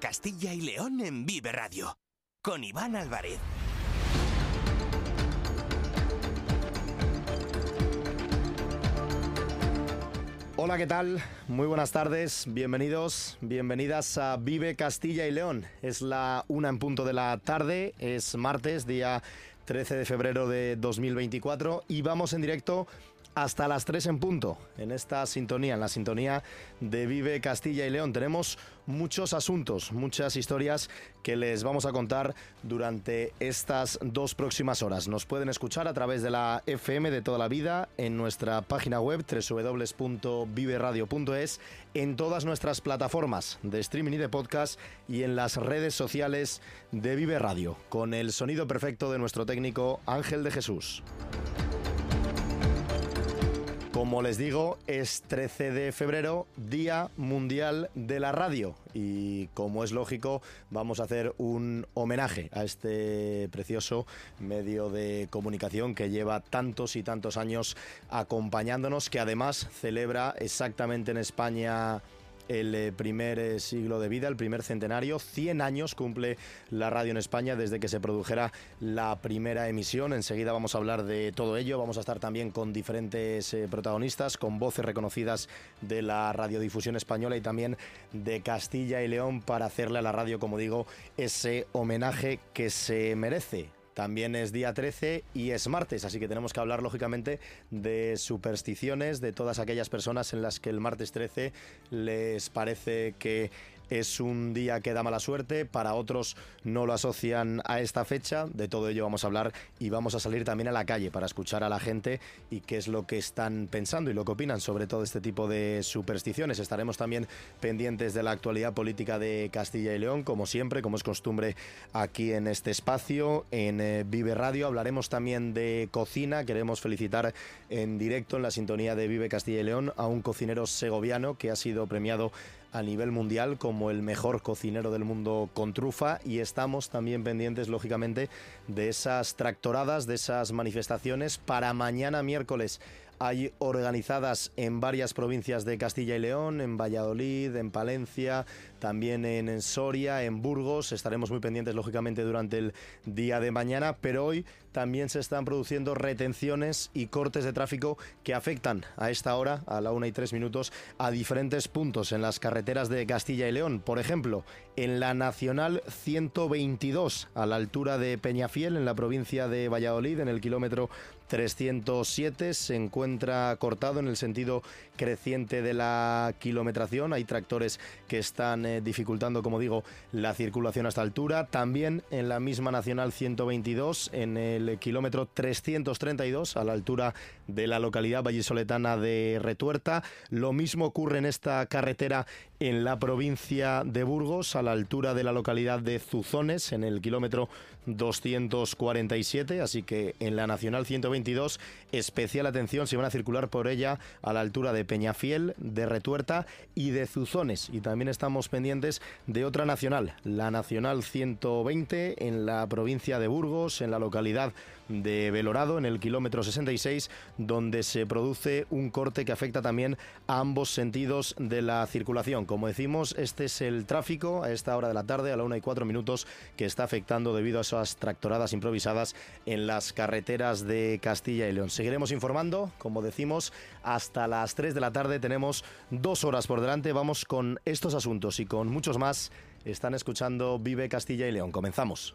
Castilla y León en Vive Radio, con Iván Álvarez. Hola, ¿qué tal? Muy buenas tardes, bienvenidos, bienvenidas a Vive Castilla y León. Es la una en punto de la tarde, es martes, día 13 de febrero de 2024 y vamos en directo hasta las 3 en punto en esta sintonía, en la sintonía de Vive Castilla y León. Tenemos muchos asuntos, muchas historias que les vamos a contar durante estas dos próximas horas. Nos pueden escuchar a través de la FM de toda la vida en nuestra página web www.viveradio.es, en todas nuestras plataformas de streaming y de podcast y en las redes sociales de Vive Radio, con el sonido perfecto de nuestro técnico Ángel de Jesús. Como les digo, es 13 de febrero, Día Mundial de la Radio. Y como es lógico, vamos a hacer un homenaje a este precioso medio de comunicación que lleva tantos y tantos años acompañándonos, que además celebra exactamente en España el eh, primer eh, siglo de vida, el primer centenario. 100 años cumple la radio en España desde que se produjera la primera emisión. Enseguida vamos a hablar de todo ello. Vamos a estar también con diferentes eh, protagonistas, con voces reconocidas de la radiodifusión española y también de Castilla y León para hacerle a la radio, como digo, ese homenaje que se merece también es día 13 y es martes, así que tenemos que hablar lógicamente de supersticiones, de todas aquellas personas en las que el martes 13 les parece que es un día que da mala suerte, para otros no lo asocian a esta fecha, de todo ello vamos a hablar y vamos a salir también a la calle para escuchar a la gente y qué es lo que están pensando y lo que opinan sobre todo este tipo de supersticiones. Estaremos también pendientes de la actualidad política de Castilla y León, como siempre, como es costumbre aquí en este espacio, en eh, Vive Radio. Hablaremos también de cocina, queremos felicitar en directo en la sintonía de Vive Castilla y León a un cocinero segoviano que ha sido premiado a nivel mundial como el mejor cocinero del mundo con trufa y estamos también pendientes lógicamente de esas tractoradas, de esas manifestaciones para mañana miércoles hay organizadas en varias provincias de Castilla y León, en Valladolid, en Palencia, también en Soria, en Burgos. Estaremos muy pendientes, lógicamente, durante el día de mañana, pero hoy también se están produciendo retenciones y cortes de tráfico que afectan a esta hora, a la una y tres minutos, a diferentes puntos en las carreteras de Castilla y León. Por ejemplo, en la Nacional 122, a la altura de Peñafiel, en la provincia de Valladolid, en el kilómetro 307 se encuentra cortado en el sentido creciente de la kilometración. Hay tractores que están eh, dificultando, como digo, la circulación a esta altura. También en la misma Nacional 122, en el kilómetro 332, a la altura de la localidad vallisoletana de Retuerta. Lo mismo ocurre en esta carretera en la provincia de Burgos, a la altura de la localidad de Zuzones, en el kilómetro 247. Así que en la Nacional 122 Especial atención si van a circular por ella a la altura de Peñafiel, de Retuerta y de Zuzones. Y también estamos pendientes de otra nacional, la Nacional 120 en la provincia de Burgos, en la localidad de Belorado, en el kilómetro 66, donde se produce un corte que afecta también a ambos sentidos de la circulación. Como decimos, este es el tráfico a esta hora de la tarde, a la una y cuatro minutos, que está afectando debido a esas tractoradas improvisadas en las carreteras de Castilla y León. Seguiremos informando, como decimos, hasta las 3 de la tarde. Tenemos dos horas por delante. Vamos con estos asuntos y con muchos más. Están escuchando Vive Castilla y León. Comenzamos.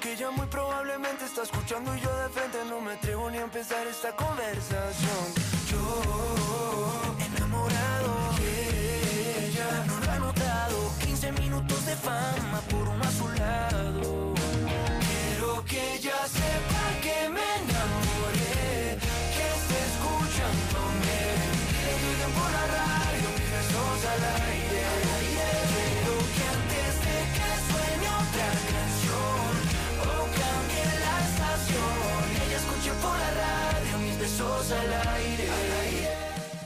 Porque ella muy probablemente está escuchando y yo de frente no me atrevo ni a empezar esta conversación. Yo, enamorado de ella, no lo ha notado. 15 minutos de fama por un azulado. Quiero que ella sepa que me enamoré, que esté escuchándome. Que digan por la radio mis besos al aire. Mis besos al aire.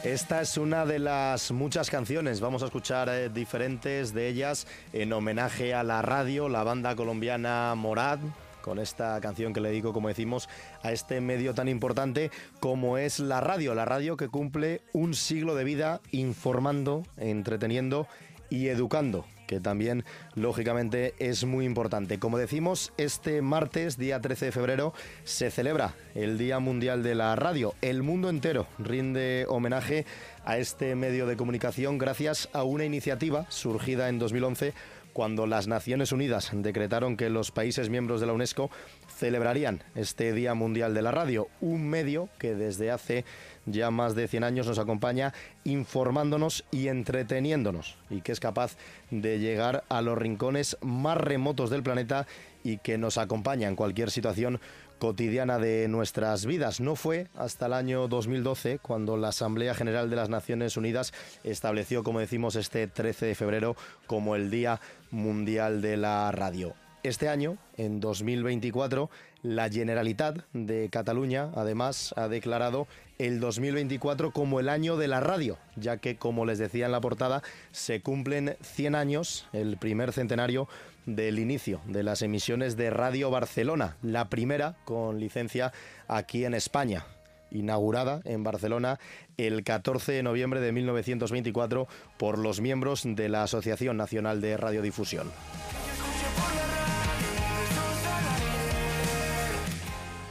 Esta es una de las muchas canciones, vamos a escuchar eh, diferentes de ellas en homenaje a la radio, la banda colombiana Morad, con esta canción que le digo, como decimos, a este medio tan importante como es la radio, la radio que cumple un siglo de vida informando, entreteniendo y educando que también lógicamente es muy importante. Como decimos, este martes, día 13 de febrero, se celebra el Día Mundial de la Radio. El mundo entero rinde homenaje a este medio de comunicación gracias a una iniciativa surgida en 2011 cuando las Naciones Unidas decretaron que los países miembros de la UNESCO celebrarían este Día Mundial de la Radio, un medio que desde hace ya más de 100 años nos acompaña informándonos y entreteniéndonos y que es capaz de llegar a los rincones más remotos del planeta y que nos acompaña en cualquier situación cotidiana de nuestras vidas. No fue hasta el año 2012 cuando la Asamblea General de las Naciones Unidas estableció, como decimos, este 13 de febrero como el Día Mundial de la Radio. Este año, en 2024, la Generalitat de Cataluña, además, ha declarado el 2024 como el año de la radio, ya que, como les decía en la portada, se cumplen 100 años, el primer centenario del inicio de las emisiones de Radio Barcelona, la primera con licencia aquí en España inaugurada en Barcelona el 14 de noviembre de 1924 por los miembros de la Asociación Nacional de Radiodifusión.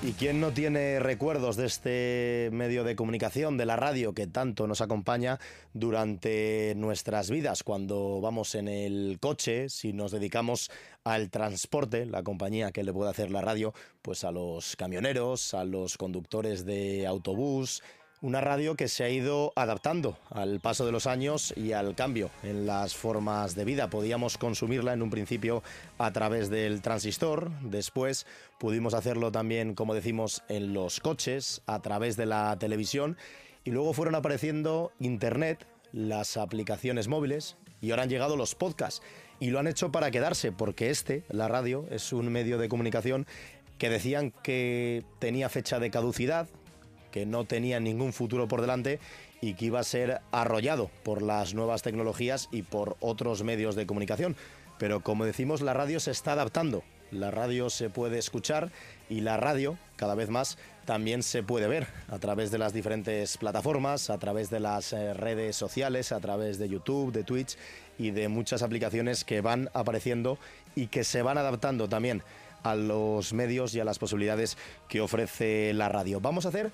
¿Y quién no tiene recuerdos de este medio de comunicación, de la radio, que tanto nos acompaña durante nuestras vidas, cuando vamos en el coche, si nos dedicamos al transporte, la compañía que le puede hacer la radio, pues a los camioneros, a los conductores de autobús, una radio que se ha ido adaptando al paso de los años y al cambio en las formas de vida. Podíamos consumirla en un principio a través del transistor, después pudimos hacerlo también, como decimos, en los coches, a través de la televisión y luego fueron apareciendo Internet, las aplicaciones móviles y ahora han llegado los podcasts y lo han hecho para quedarse porque este, la radio, es un medio de comunicación que decían que tenía fecha de caducidad, que no tenía ningún futuro por delante y que iba a ser arrollado por las nuevas tecnologías y por otros medios de comunicación. Pero como decimos, la radio se está adaptando. La radio se puede escuchar y la radio, cada vez más, también se puede ver a través de las diferentes plataformas, a través de las eh, redes sociales, a través de YouTube, de Twitch y de muchas aplicaciones que van apareciendo y que se van adaptando también a los medios y a las posibilidades que ofrece la radio. Vamos a hacer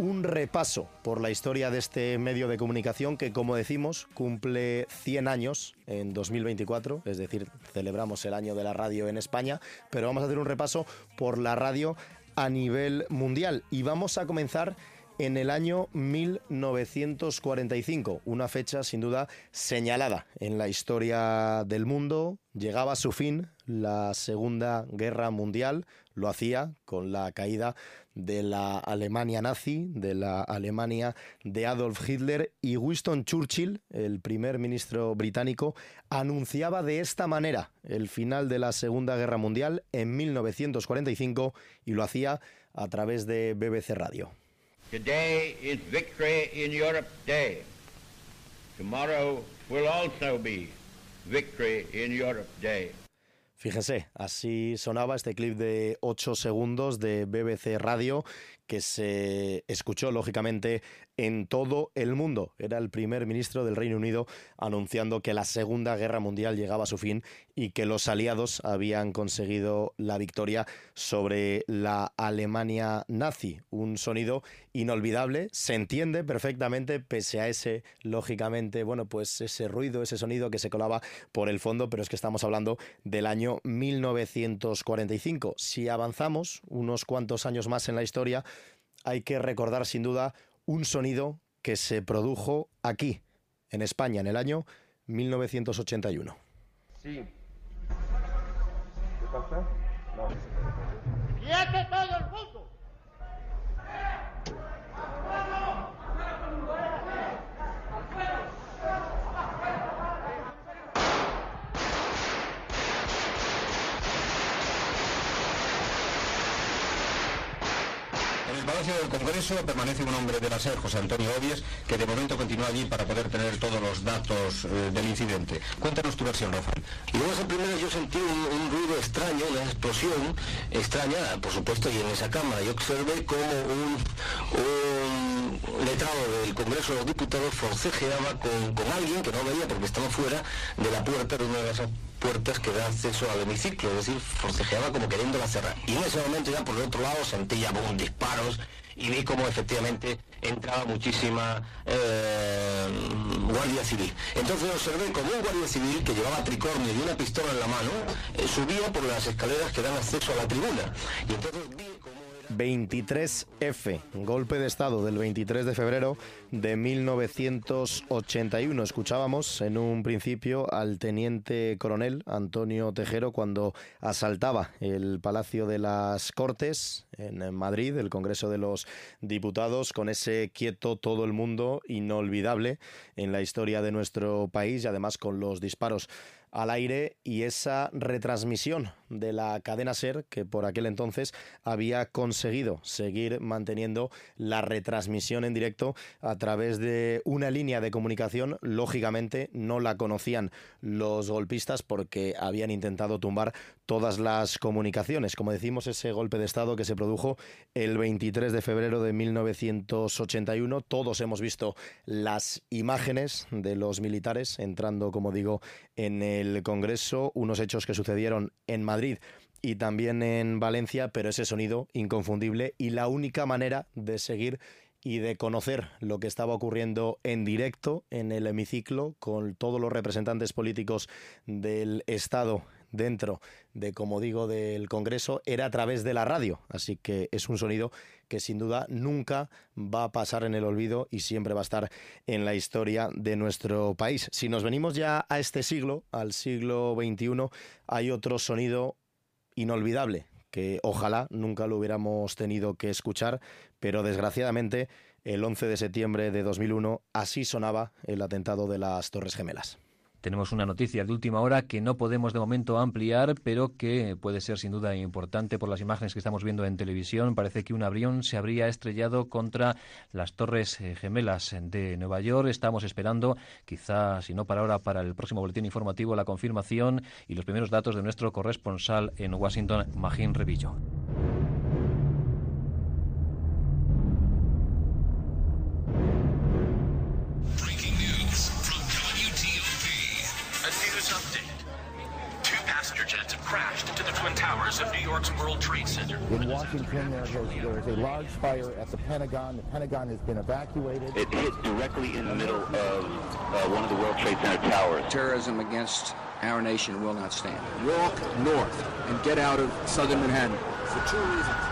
un repaso por la historia de este medio de comunicación que, como decimos, cumple 100 años en 2024, es decir, celebramos el año de la radio en España, pero vamos a hacer un repaso por la radio a nivel mundial y vamos a comenzar en el año 1945, una fecha sin duda señalada en la historia del mundo. Llegaba a su fin la Segunda Guerra Mundial, lo hacía con la caída de la Alemania nazi, de la Alemania de Adolf Hitler y Winston Churchill, el primer ministro británico, anunciaba de esta manera el final de la Segunda Guerra Mundial en 1945 y lo hacía a través de BBC Radio. Today is Victory in Europe Day. Tomorrow will also be Victory in Europe Day. Fíjese, así sonaba este clip de 8 segundos de BBC Radio que se escuchó lógicamente en todo el mundo. Era el primer ministro del Reino Unido anunciando que la Segunda Guerra Mundial llegaba a su fin y que los aliados habían conseguido la victoria sobre la Alemania nazi. Un sonido inolvidable, se entiende perfectamente pese a ese, lógicamente, bueno, pues ese ruido, ese sonido que se colaba por el fondo, pero es que estamos hablando del año 1945. Si avanzamos unos cuantos años más en la historia, hay que recordar sin duda un sonido que se produjo aquí, en España, en el año 1981. Sí. ¿Qué pasa? No. ¡Quiete todo el mundo! Palacio del Congreso permanece un hombre de la SER, José Antonio Obies, que de momento continúa allí para poder tener todos los datos eh, del incidente. Cuéntanos tu versión, Rafael. Y luego esa primera yo sentí un, un ruido extraño, una explosión extraña, por supuesto, y en esa cámara yo observé como un, un letrado del Congreso de los Diputados forcejeaba con, con alguien que no veía porque estaba fuera de la puerta de una de esas puertas que da acceso al hemiciclo, es decir, forcejeaba como queriéndola cerrar. Y en ese momento ya por el otro lado sentí ya boom, disparos y vi como efectivamente entraba muchísima eh, guardia civil. Entonces observé como un guardia civil que llevaba tricornio y una pistola en la mano eh, subía por las escaleras que dan acceso a la tribuna. Y entonces vi era... 23F, golpe de Estado del 23 de febrero de 1981. Escuchábamos en un principio al teniente coronel Antonio Tejero cuando asaltaba el Palacio de las Cortes en Madrid, el Congreso de los Diputados, con ese quieto todo el mundo inolvidable en la historia de nuestro país y además con los disparos al aire y esa retransmisión de la cadena SER que por aquel entonces había conseguido seguir manteniendo la retransmisión en directo a través de una línea de comunicación. Lógicamente no la conocían los golpistas porque habían intentado tumbar todas las comunicaciones. Como decimos, ese golpe de Estado que se produjo el 23 de febrero de 1981. Todos hemos visto las imágenes de los militares entrando, como digo, en el Congreso, unos hechos que sucedieron en Madrid y también en Valencia, pero ese sonido inconfundible y la única manera de seguir y de conocer lo que estaba ocurriendo en directo en el hemiciclo con todos los representantes políticos del Estado dentro de, como digo, del Congreso, era a través de la radio. Así que es un sonido que sin duda nunca va a pasar en el olvido y siempre va a estar en la historia de nuestro país. Si nos venimos ya a este siglo, al siglo XXI, hay otro sonido inolvidable que ojalá nunca lo hubiéramos tenido que escuchar, pero desgraciadamente el 11 de septiembre de 2001 así sonaba el atentado de las Torres Gemelas. Tenemos una noticia de última hora que no podemos de momento ampliar, pero que puede ser sin duda importante por las imágenes que estamos viendo en televisión. Parece que un avión se habría estrellado contra las Torres eh, Gemelas de Nueva York. Estamos esperando, quizá si no para ahora, para el próximo boletín informativo, la confirmación y los primeros datos de nuestro corresponsal en Washington, Magín Revillo. Crashed into the Twin Towers of New York's World Trade Center. In Washington, there, goes, there is a large fire at the Pentagon. The Pentagon has been evacuated. It hit directly in the middle of uh, one of the World Trade Center towers. Terrorism against our nation will not stand. Walk north and get out of southern Manhattan for two reasons.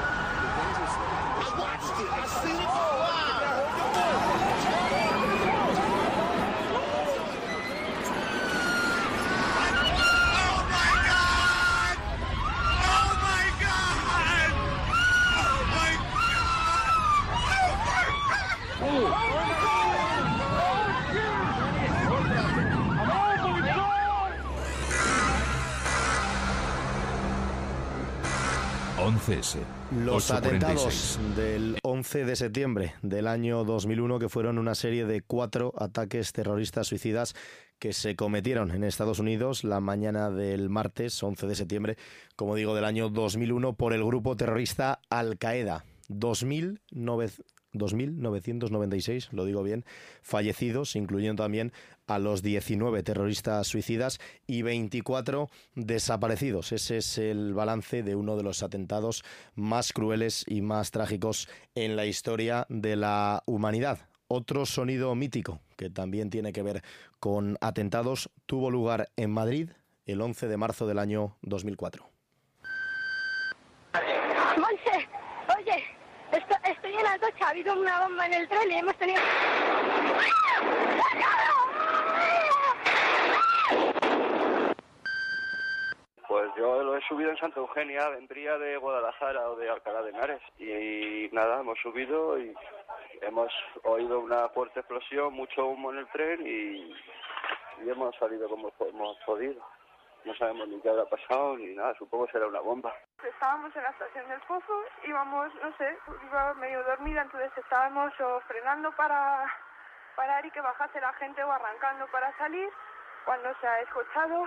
Los atentados del 11 de septiembre del año 2001, que fueron una serie de cuatro ataques terroristas suicidas que se cometieron en Estados Unidos la mañana del martes 11 de septiembre, como digo, del año 2001 por el grupo terrorista Al Qaeda. 2.996, lo digo bien, fallecidos, incluyendo también a los 19 terroristas suicidas y 24 desaparecidos. Ese es el balance de uno de los atentados más crueles y más trágicos en la historia de la humanidad. Otro sonido mítico que también tiene que ver con atentados tuvo lugar en Madrid el 11 de marzo del año 2004. Ha habido una bomba en el tren y hemos tenido... Pues yo lo he subido en Santa Eugenia, vendría de Guadalajara o de Alcalá de Henares. Y nada, hemos subido y hemos oído una fuerte explosión, mucho humo en el tren y, y hemos salido como hemos podido. No sabemos ni qué habrá pasado ni nada, supongo que será una bomba. Estábamos en la estación del Pozo, íbamos, no sé, iba medio dormida, entonces estábamos o frenando para parar y que bajase la gente o arrancando para salir, cuando se ha escuchado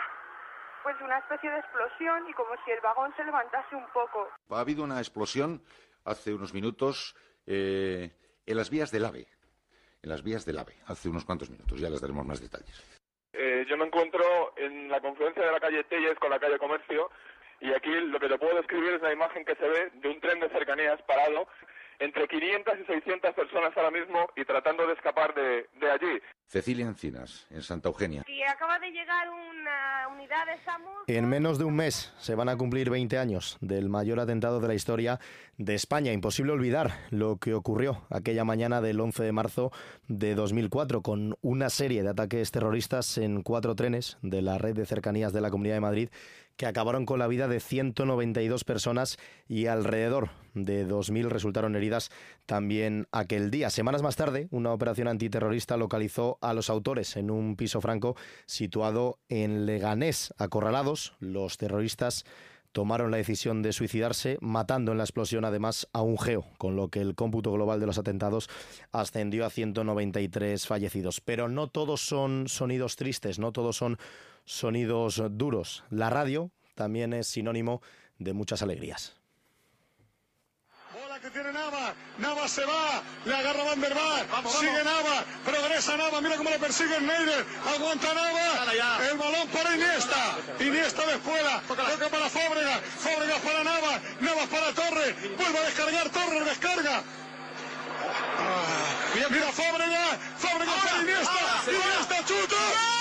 pues una especie de explosión y como si el vagón se levantase un poco. Ha habido una explosión hace unos minutos eh, en las vías del AVE. En las vías del AVE, hace unos cuantos minutos. Ya les daremos más detalles. Eh, yo me encuentro en la confluencia de la calle Telles con la calle Comercio y aquí lo que te puedo describir es la imagen que se ve de un tren de cercanías parado entre 500 y 600 personas ahora mismo y tratando de escapar de, de allí. Cecilia Encinas, en Santa Eugenia. Y acaba de llegar una unidad de SAMU. En menos de un mes se van a cumplir 20 años del mayor atentado de la historia de España. Imposible olvidar lo que ocurrió aquella mañana del 11 de marzo de 2004 con una serie de ataques terroristas en cuatro trenes de la red de cercanías de la Comunidad de Madrid que acabaron con la vida de 192 personas y alrededor de 2.000 resultaron heridas también aquel día. Semanas más tarde, una operación antiterrorista localizó a los autores en un piso franco situado en Leganés. Acorralados, los terroristas tomaron la decisión de suicidarse, matando en la explosión además a un geo, con lo que el cómputo global de los atentados ascendió a 193 fallecidos. Pero no todos son sonidos tristes, no todos son sonidos duros. La radio también es sinónimo de muchas alegrías. Bola que tiene Nava, Nava se va, le agarra Van der Vaart, sigue Nava, progresa Nava, mira cómo le persigue Neider, aguanta Nava, el balón para Iniesta, Iniesta de fuera, toca para Fábregas, Fábregas para Nava, Navas para Torres, vuelve a descargar, Torres descarga. Ah, mira Fábregas, Fábregas para Iniesta, Iniesta chuta,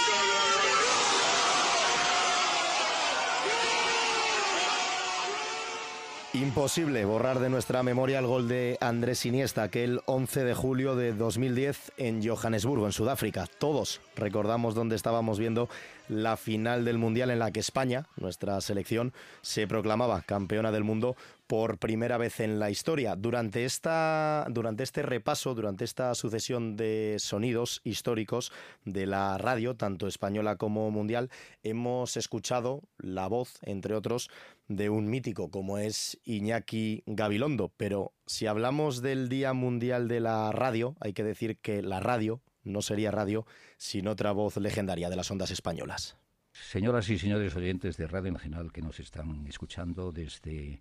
Imposible borrar de nuestra memoria el gol de Andrés Iniesta aquel 11 de julio de 2010 en Johannesburgo, en Sudáfrica. Todos recordamos dónde estábamos viendo la final del Mundial en la que España, nuestra selección, se proclamaba campeona del mundo por primera vez en la historia. Durante, esta, durante este repaso, durante esta sucesión de sonidos históricos de la radio, tanto española como mundial, hemos escuchado la voz, entre otros, de un mítico como es Iñaki Gabilondo. Pero si hablamos del Día Mundial de la Radio, hay que decir que la radio no sería radio sin otra voz legendaria de las ondas españolas. Señoras y señores oyentes de Radio Nacional que nos están escuchando desde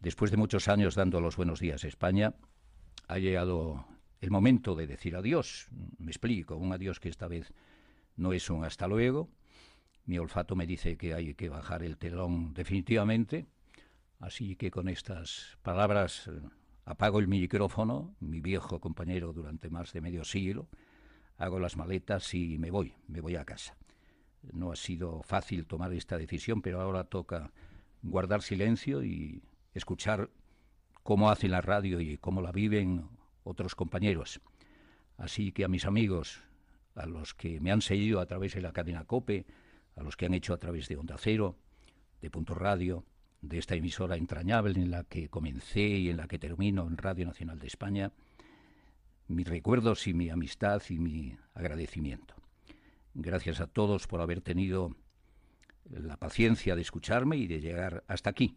después de muchos años dando los buenos días a España, ha llegado el momento de decir adiós. Me explico, un adiós que esta vez no es un hasta luego. Mi olfato me dice que hay que bajar el telón definitivamente. Así que con estas palabras eh, apago el micrófono, mi viejo compañero durante más de medio siglo, hago las maletas y me voy, me voy a casa. No ha sido fácil tomar esta decisión, pero ahora toca guardar silencio y escuchar cómo hacen la radio y cómo la viven otros compañeros. Así que a mis amigos, a los que me han seguido a través de la cadena COPE, a los que han hecho a través de Onda Cero, de Punto Radio, de esta emisora entrañable en la que comencé y en la que termino en Radio Nacional de España, mis recuerdos y mi amistad y mi agradecimiento. Gracias a todos por haber tenido la paciencia de escucharme y de llegar hasta aquí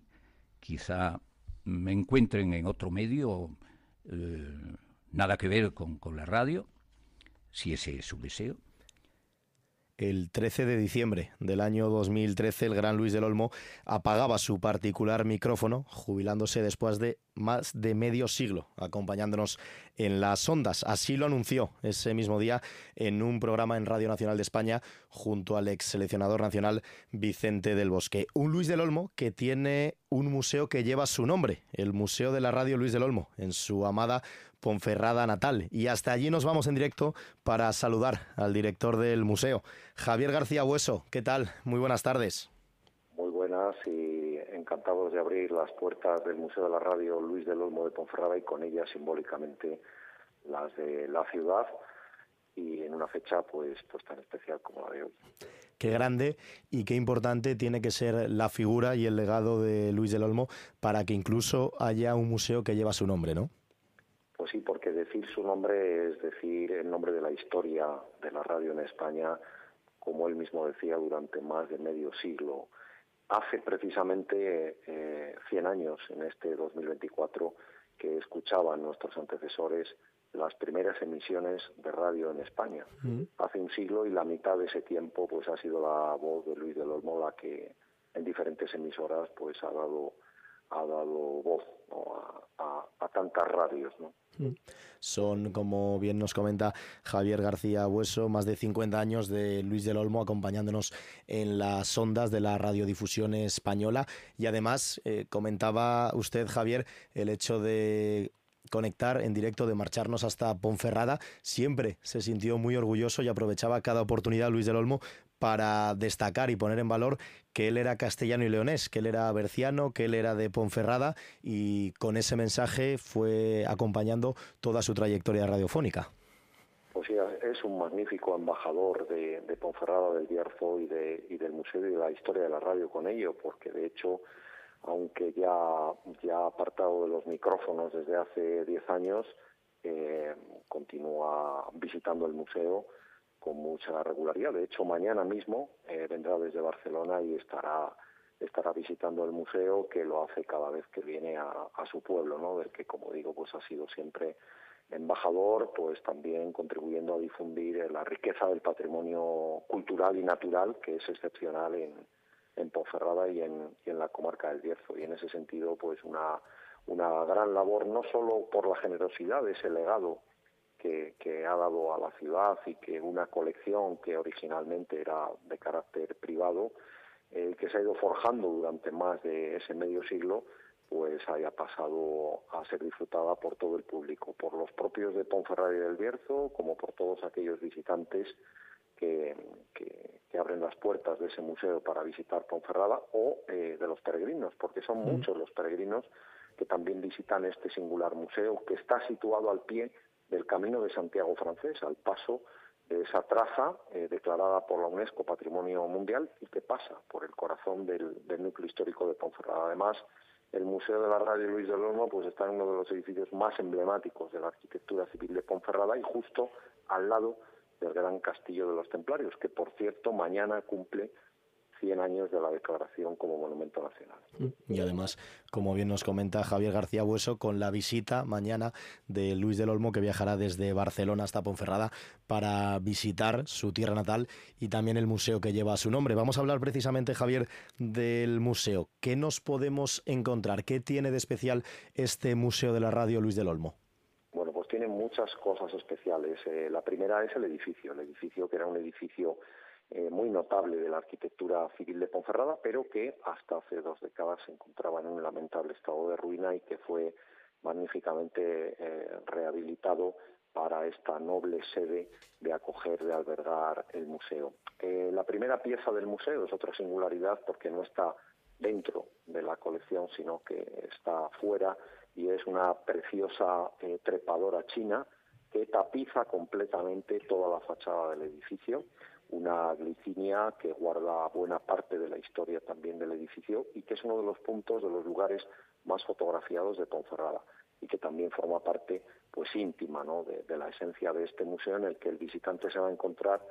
quizá me encuentren en otro medio, eh, nada que ver con, con la radio, si ese es su deseo. El 13 de diciembre del año 2013, el gran Luis del Olmo apagaba su particular micrófono, jubilándose después de más de medio siglo, acompañándonos en las ondas. Así lo anunció ese mismo día en un programa en Radio Nacional de España junto al ex seleccionador nacional Vicente del Bosque. Un Luis del Olmo que tiene un museo que lleva su nombre, el Museo de la Radio Luis del Olmo, en su amada Ponferrada natal. Y hasta allí nos vamos en directo para saludar al director del museo, Javier García Hueso. ¿Qué tal? Muy buenas tardes. Muy buenas y encantados de abrir las puertas del Museo de la Radio Luis del Olmo de Ponferrada y con ellas simbólicamente las de la ciudad y en una fecha pues pues tan especial como la de hoy. Qué grande y qué importante tiene que ser la figura y el legado de Luis del Olmo para que incluso haya un museo que lleva su nombre, ¿no? Pues sí, porque decir su nombre es decir el nombre de la historia de la radio en España como él mismo decía, durante más de medio siglo. Hace precisamente eh, 100 años, en este 2024, que escuchaban nuestros antecesores las primeras emisiones de radio en España. Hace un siglo y la mitad de ese tiempo pues ha sido la voz de Luis del Olmo la que en diferentes emisoras pues ha dado ha dado voz a, tantas radios. ¿no? Son, como bien nos comenta Javier García Hueso, más de 50 años de Luis del Olmo acompañándonos en las ondas de la radiodifusión española. Y además, eh, comentaba usted, Javier, el hecho de conectar en directo, de marcharnos hasta Ponferrada. Siempre se sintió muy orgulloso y aprovechaba cada oportunidad Luis del Olmo para destacar y poner en valor que él era castellano y leonés, que él era berciano, que él era de Ponferrada y con ese mensaje fue acompañando toda su trayectoria radiofónica. Pues sí, es un magnífico embajador de, Ponferrada, del Bierzo y, de, y del Museo y de la historia de la radio con ello, porque de hecho aunque ya, ya apartado de los micrófonos desde hace 10 años, eh, continúa visitando el museo con mucha regularidad. De hecho, mañana mismo eh, vendrá desde Barcelona y estará estará visitando el museo que lo hace cada vez que viene a, su pueblo, ¿no? Del que, como digo, pues ha sido siempre embajador, pues también contribuyendo a difundir la riqueza del patrimonio cultural y natural que es excepcional en, en Ponferrada y en, en la comarca del Bierzo. Y en ese sentido, pues una, una gran labor, no solo por la generosidad de ese legado que, que, ha dado a la ciudad y que una colección que originalmente era de carácter privado, eh, que se ha ido forjando durante más de ese medio siglo, pues haya pasado a ser disfrutada por todo el público, por los propios de Ponferrada y del Bierzo, como por todos aquellos visitantes que, abren las puertas de ese museo para visitar Ponferrada o eh, de los peregrinos, porque son muchos los peregrinos que también visitan este singular museo que está situado al pie del Camino de Santiago francés, al paso de esa traza eh, declarada por la UNESCO Patrimonio Mundial y que pasa por el corazón del, núcleo histórico de Ponferrada. Además, el Museo de la Radio Luis del Olmo pues, está en uno de los edificios más emblemáticos de la arquitectura civil de Ponferrada y justo al lado del Gran Castillo de los Templarios, que por cierto mañana cumple 100 años de la declaración como monumento nacional. Y además, como bien nos comenta Javier García Bueso, con la visita mañana de Luis del Olmo, que viajará desde Barcelona hasta Ponferrada para visitar su tierra natal y también el museo que lleva su nombre. Vamos a hablar precisamente, Javier, del museo. ¿Qué nos podemos encontrar? ¿Qué tiene de especial este Museo de la Radio Luis del Olmo? tiene muchas cosas especiales. Eh, la primera es el edificio, el edificio que era un edificio eh, muy notable de la arquitectura civil de Ponferrada, pero que hasta hace dos décadas se encontraba en un lamentable estado de ruina y que fue magníficamente eh, rehabilitado para esta noble sede de acoger, de albergar el museo. la primera pieza del museo es otra singularidad porque no está dentro de la colección, sino que está fuera y es una preciosa eh, trepadora china que tapiza completamente toda la fachada del edificio, una glicinia que guarda buena parte de la historia también del edificio y que es uno de los puntos de los lugares más fotografiados de Ponferrada y que también forma parte pues íntima ¿no? de, la esencia de este museo en el que el visitante se va a encontrar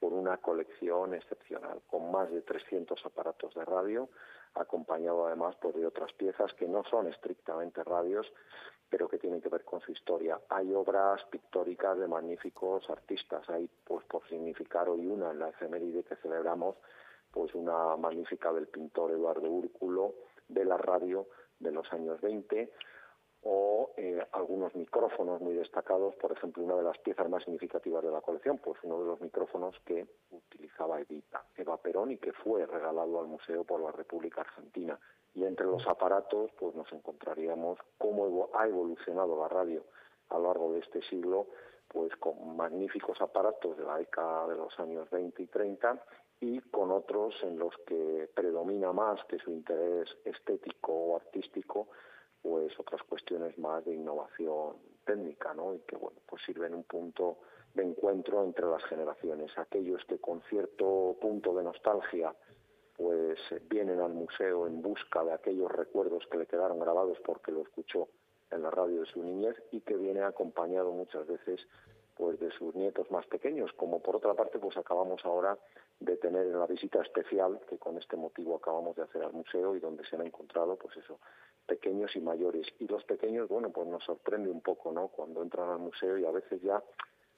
por una colección excepcional, con más de 300 aparatos de radio, acompañado además pues, de otras piezas que no son estrictamente radios, pero que tienen que ver con su historia. Hay obras pictóricas de magníficos artistas, hay pues por significar hoy una en la efeméride que celebramos, pues una magnífica del pintor Eduardo Úrculo de la radio de los años 20, o eh, algunos micrófonos muy destacados, por ejemplo, una de las piezas más significativas de la colección, pues uno de los micrófonos que utilizaba Evita, Eva Perón y que fue regalado al museo por la República Argentina. Y entre los aparatos, pues nos encontraríamos cómo ha evolucionado la radio a lo largo de este siglo, pues con magníficos aparatos de la década de los años 20 y 30 y con otros en los que predomina más que su interés estético o artístico, pues otras cuestiones más de innovación técnica, ¿no? Y que bueno, pues sirven un punto de encuentro entre las generaciones. Aquellos que con cierto punto de nostalgia pues vienen al museo en busca de aquellos recuerdos que le quedaron grabados porque lo escuchó en la radio de su niñez y que viene acompañado muchas veces pues de sus nietos más pequeños, como por otra parte pues acabamos ahora de tener en la visita especial que con este motivo acabamos de hacer al museo y donde se han encontrado pues eso pequeños y mayores. Y los pequeños bueno pues nos sorprende un poco no cuando entran al museo y a veces ya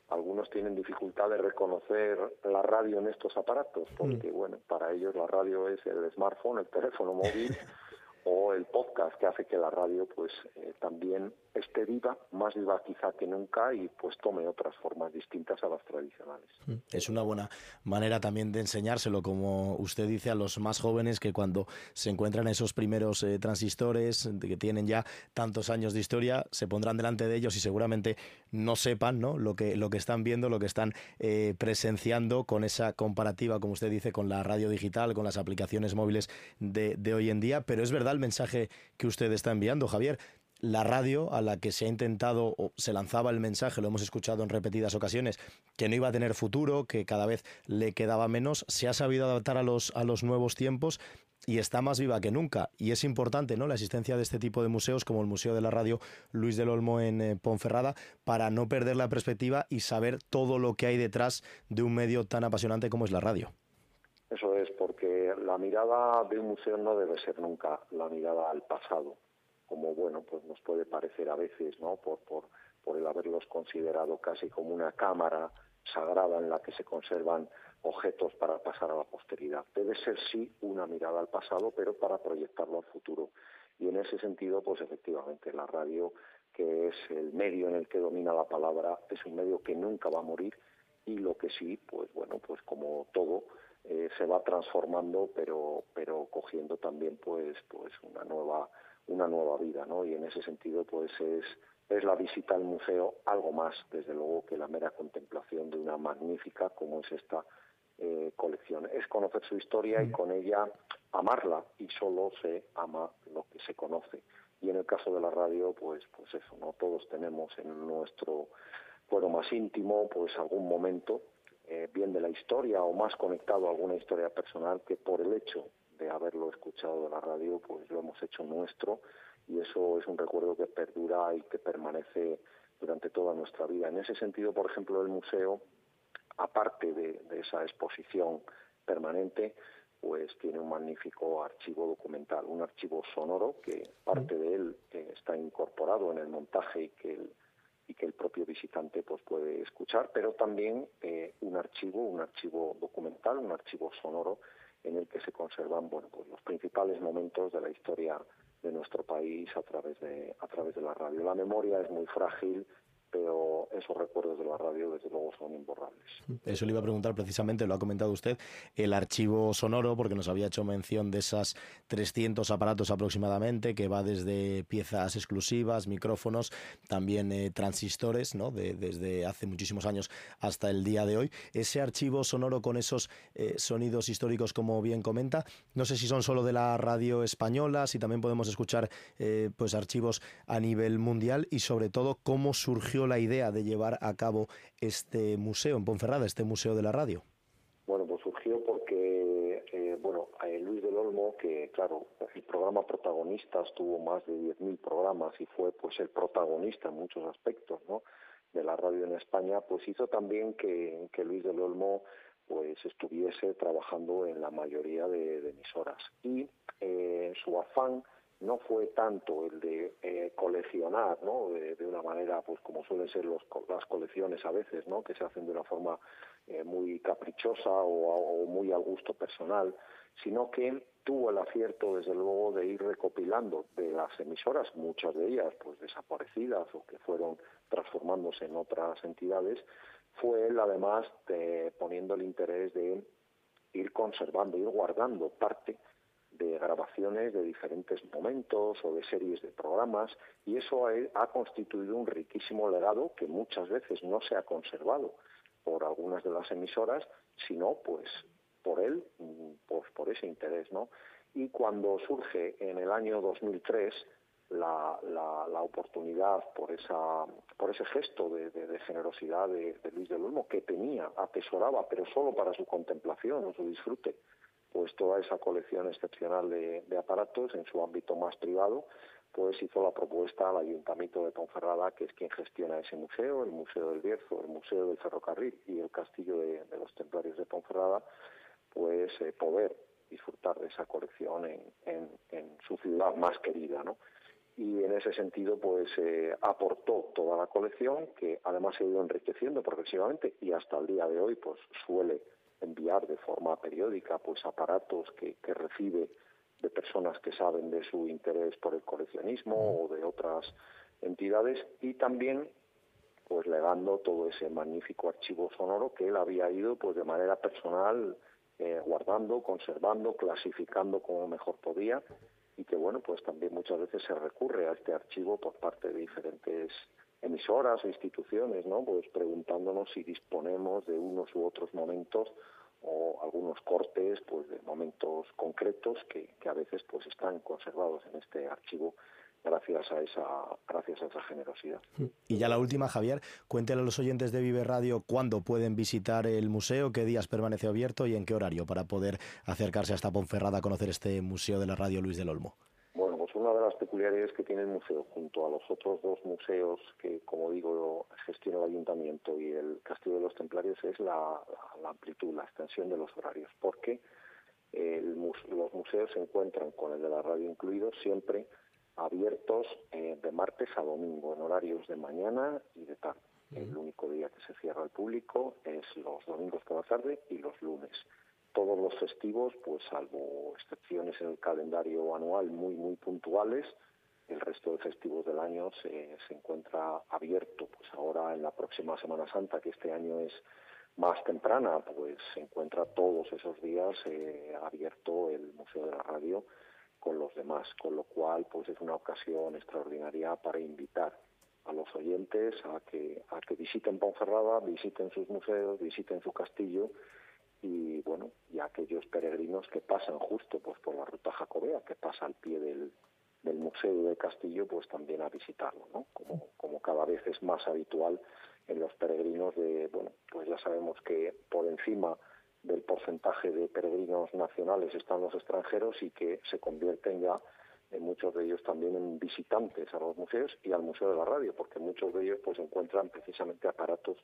algunos tienen dificultad de reconocer la radio en estos aparatos porque bueno para ellos la radio es el smartphone el teléfono móvil o el podcast que hace que la radio pues eh, también esté viva, más viva quizá que nunca y pues tome otras formas distintas a las tradicionales. Es una buena manera también de enseñárselo, como usted dice, a los más jóvenes que cuando se encuentran esos primeros eh, transistores que tienen ya tantos años de historia, se pondrán delante de ellos y seguramente no sepan ¿no? Lo, que, lo que están viendo, lo que están eh, presenciando con esa comparativa, como usted dice, con la radio digital, con las aplicaciones móviles de, de hoy en día. Pero es verdad el mensaje que usted está enviando, Javier la radio a la que se ha intentado o se lanzaba el mensaje, lo hemos escuchado en repetidas ocasiones, que no iba a tener futuro, que cada vez le quedaba menos, se ha sabido adaptar a los, a los nuevos tiempos y está más viva que nunca. Y es importante ¿no? la existencia de este tipo de museos, como el Museo de la Radio Luis del Olmo en eh, Ponferrada, para no perder la perspectiva y saber todo lo que hay detrás de un medio tan apasionante como es la radio. Eso es, la mirada de un museo no debe ser nunca la mirada al pasado como bueno, pues nos puede parecer a veces, ¿no? Por, por, por el haberlos considerado casi como una cámara sagrada en la que se conservan objetos para pasar a la posteridad. Debe ser sí una mirada al pasado, pero para proyectarlo al futuro. Y en ese sentido, pues efectivamente, la radio, que es el medio en el que domina la palabra, es un medio que nunca va a morir y lo que sí, pues bueno, pues como todo, eh, se va transformando, pero, pero cogiendo también pues, pues una nueva una nueva vida, ¿no? Y en ese sentido, pues es, es la visita al museo algo más, desde luego, que la mera contemplación de una magnífica como es esta eh, colección. Es conocer su historia y con ella amarla, y solo se ama lo que se conoce. Y en el caso de la radio, pues, pues eso, ¿no? Todos tenemos en nuestro fuero más íntimo, pues algún momento, eh, bien de la historia o más conectado a alguna historia personal que por el hecho de haberlo escuchado de la radio, pues lo hemos hecho nuestro y eso es un recuerdo que perdura y que permanece durante toda nuestra vida. En ese sentido, por ejemplo, el museo, aparte de, esa exposición permanente, pues tiene un magnífico archivo documental, un archivo sonoro que parte de él está incorporado en el montaje y que el, y que el propio visitante pues puede escuchar, pero también eh, un archivo, un archivo documental, un archivo sonoro en el que se conservan bueno pues los principales momentos de la historia de nuestro país a través de a través de la radio. La memoria es muy frágil pero esos recuerdos de la radio desde luego son imborrables. Eso le iba a preguntar precisamente, lo ha comentado usted, el archivo sonoro, porque nos había hecho mención de esas 300 aparatos aproximadamente, que va desde piezas exclusivas, micrófonos, también eh, transistores, ¿no? De, desde hace muchísimos años hasta el día de hoy. Ese archivo sonoro con esos eh, sonidos históricos, como bien comenta, no sé si son solo de la radio española, si también podemos escuchar eh, pues archivos a nivel mundial y sobre todo cómo surgió la idea de llevar a cabo este museo en Ponferrada, este museo de la radio? Bueno, pues surgió porque, eh, bueno, eh, Luis del Olmo, que claro, el programa Protagonistas tuvo más de 10.000 programas y fue pues el protagonista en muchos aspectos, ¿no? de la radio en España, pues hizo también que, que Luis del Olmo pues estuviese trabajando en la mayoría de, emisoras. Y eh, su afán no fue tanto el de eh, coleccionar, ¿no? De, una manera, pues como suelen ser los, las colecciones a veces, ¿no? Que se hacen de una forma eh, muy caprichosa o, muy al gusto personal, sino que tuvo el acierto, desde luego, de ir recopilando de las emisoras, muchas de ellas, pues desaparecidas o que fueron transformándose en otras entidades, fue él además de, poniendo el interés de ir conservando, ir guardando parte de grabaciones de diferentes momentos o de series de programas y eso ha, constituido un riquísimo legado que muchas veces no se ha conservado por algunas de las emisoras, sino pues por él, pues por ese interés, ¿no? Y cuando surge en el año 2003 la, la, oportunidad por esa por ese gesto de, generosidad de, de, Luis del Olmo que tenía, atesoraba, pero solo para su contemplación o su disfrute, pues toda esa colección excepcional de, aparatos en su ámbito más privado, pues hizo la propuesta al Ayuntamiento de Ponferrada, que es quien gestiona ese museo, el Museo del Bierzo, el Museo del Ferrocarril y el Castillo de, los Templarios de Ponferrada, pues eh, poder disfrutar de esa colección en, en, en, su ciudad más querida, ¿no? Y en ese sentido, pues eh, aportó toda la colección, que además se ha ido enriqueciendo progresivamente y hasta el día de hoy, pues suele enviar de forma periódica, pues aparatos que, que recibe de personas que saben de su interés por el coleccionismo o de otras entidades y también pues legando todo ese magnífico archivo sonoro que él había ido pues de manera personal eh, guardando, conservando, clasificando como mejor podía y que bueno pues también muchas veces se recurre a este archivo por parte de diferentes emisoras o instituciones, ¿no? Pues preguntándonos si disponemos de unos u otros momentos o algunos cortes pues de momentos concretos que, que a veces pues están conservados en este archivo gracias a esa gracias a esa generosidad. Y ya la última, Javier, cuéntele a los oyentes de Vive Radio cuándo pueden visitar el museo, qué días permanece abierto y en qué horario para poder acercarse hasta Ponferrada a conocer este Museo de la Radio Luis del Olmo. Una de las peculiaridades que tiene el museo, junto a los otros dos museos que, como digo, gestiona el ayuntamiento y el Castillo de los Templarios, es la, la amplitud, la extensión de los horarios, porque el, los museos se encuentran, con el de la radio incluido, siempre abiertos eh, de martes a domingo, en horarios de mañana y de tarde. El único día que se cierra al público es los domingos por la tarde y los lunes. Todos los festivos, pues salvo excepciones en el calendario anual muy, muy puntuales, el resto de festivos del año se, se encuentra abierto. Pues ahora en la próxima Semana Santa, que este año es más temprana, pues se encuentra todos esos días eh, abierto el Museo de la Radio con los demás, con lo cual pues es una ocasión extraordinaria para invitar a los oyentes a que a que visiten Ponferrada, visiten sus museos, visiten su castillo y bueno, y aquellos peregrinos que pasan justo pues por la ruta jacobea, que pasa al pie del, del museo del castillo, pues también a visitarlo, ¿no? Como, como cada vez es más habitual en los peregrinos de, bueno, pues ya sabemos que por encima del porcentaje de peregrinos nacionales están los extranjeros y que se convierten ya en muchos de ellos también en visitantes a los museos y al Museo de la Radio, porque muchos de ellos pues encuentran precisamente aparatos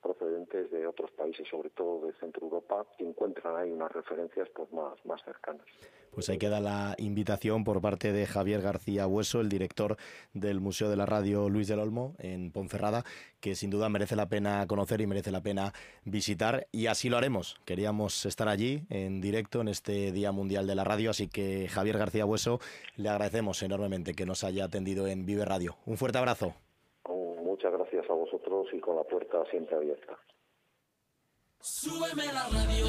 procedentes de otros países, sobre todo de Centro Europa, y encuentran ahí unas referencias pues más, más cercanas. Pues ahí queda la invitación por parte de Javier García Hueso, el director del Museo de la Radio Luis del Olmo en Ponferrada, que sin duda merece la pena conocer y merece la pena visitar, y así lo haremos. Queríamos estar allí en directo en este Día Mundial de la Radio, así que Javier García Hueso, le agradecemos enormemente que nos haya atendido en Vive Radio. Un fuerte abrazo. A vosotros y con la puerta siempre abierta. Súbeme la radio.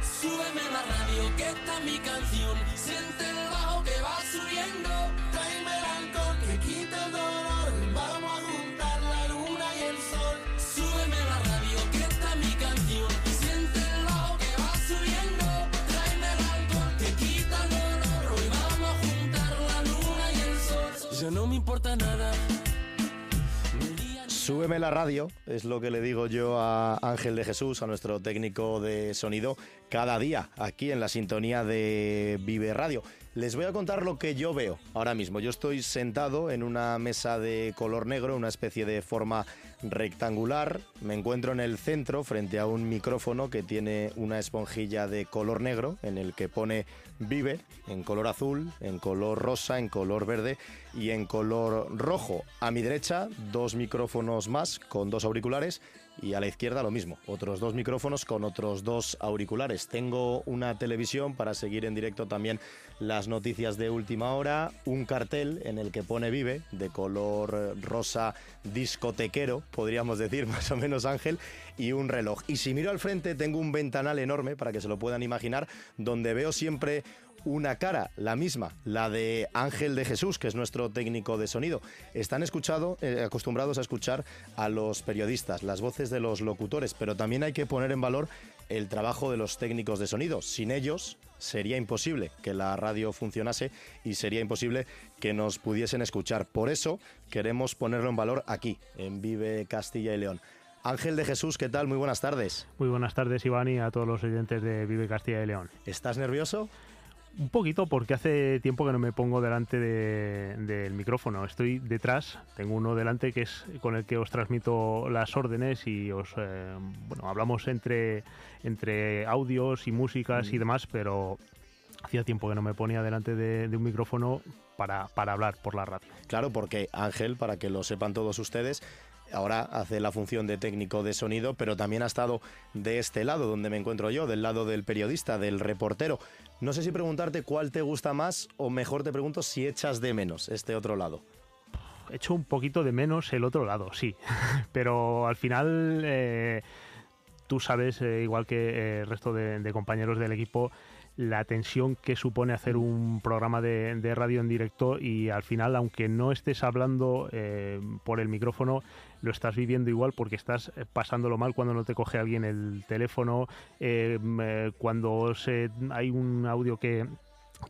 Súbeme la radio, que esta es mi canción. Siente Súbeme la radio, es lo que le digo yo a Ángel de Jesús, a nuestro técnico de sonido, cada día aquí en la sintonía de Vive Radio. Les voy a contar lo que yo veo ahora mismo. Yo estoy sentado en una mesa de color negro, una especie de forma rectangular. Me encuentro en el centro frente a un micrófono que tiene una esponjilla de color negro en el que pone Vive en color azul, en color rosa, en color verde y en color rojo. A mi derecha, dos micrófonos más con dos auriculares y a la izquierda lo mismo, otros dos micrófonos con otros dos auriculares. Tengo una televisión para seguir en directo también las noticias de última hora, un cartel en el que pone Vive de color rosa discotequero, podríamos decir más o menos Ángel, y un reloj. Y si miro al frente tengo un ventanal enorme para que se lo puedan imaginar, donde veo siempre una cara, la misma, la de Ángel de Jesús, que es nuestro técnico de sonido. Están escuchado, eh, acostumbrados a escuchar a los periodistas, las voces de los locutores, pero también hay que poner en valor el trabajo de los técnicos de sonido. Sin ellos sería imposible que la radio funcionase y sería imposible que nos pudiesen escuchar. Por eso queremos ponerlo en valor aquí, en Vive Castilla y León. Ángel de Jesús, ¿qué tal? Muy buenas tardes. Muy buenas tardes, Iván, y a todos los oyentes de Vive Castilla y León. ¿Estás nervioso? Un poquito porque hace tiempo que no me pongo delante de- del micrófono. Estoy detrás, tengo uno delante que es con el que os transmito las órdenes y os eh, bueno hablamos entre, entre audios y músicas y demás, pero hacía tiempo que no me ponía delante de, de un micrófono para, para hablar por la radio. Claro, porque Ángel, para que lo sepan todos ustedes, ahora hace la función de técnico de sonido, pero también ha estado de este lado, donde me encuentro yo, del lado del periodista, del reportero. No sé si preguntarte cuál te gusta más o mejor te pregunto si echas de menos este otro lado. Echo un poquito de menos el otro lado, sí. Pero al final, eh, tú sabes, eh, igual que eh, el resto de, compañeros del equipo, la tensión que supone hacer un programa de, radio en directo y al final, aunque no estés hablando eh, por el micrófono, lo estás viviendo igual porque estás eh, pasándolo mal cuando no te coge alguien el teléfono, eh, m- eh, cuando se, hay un audio que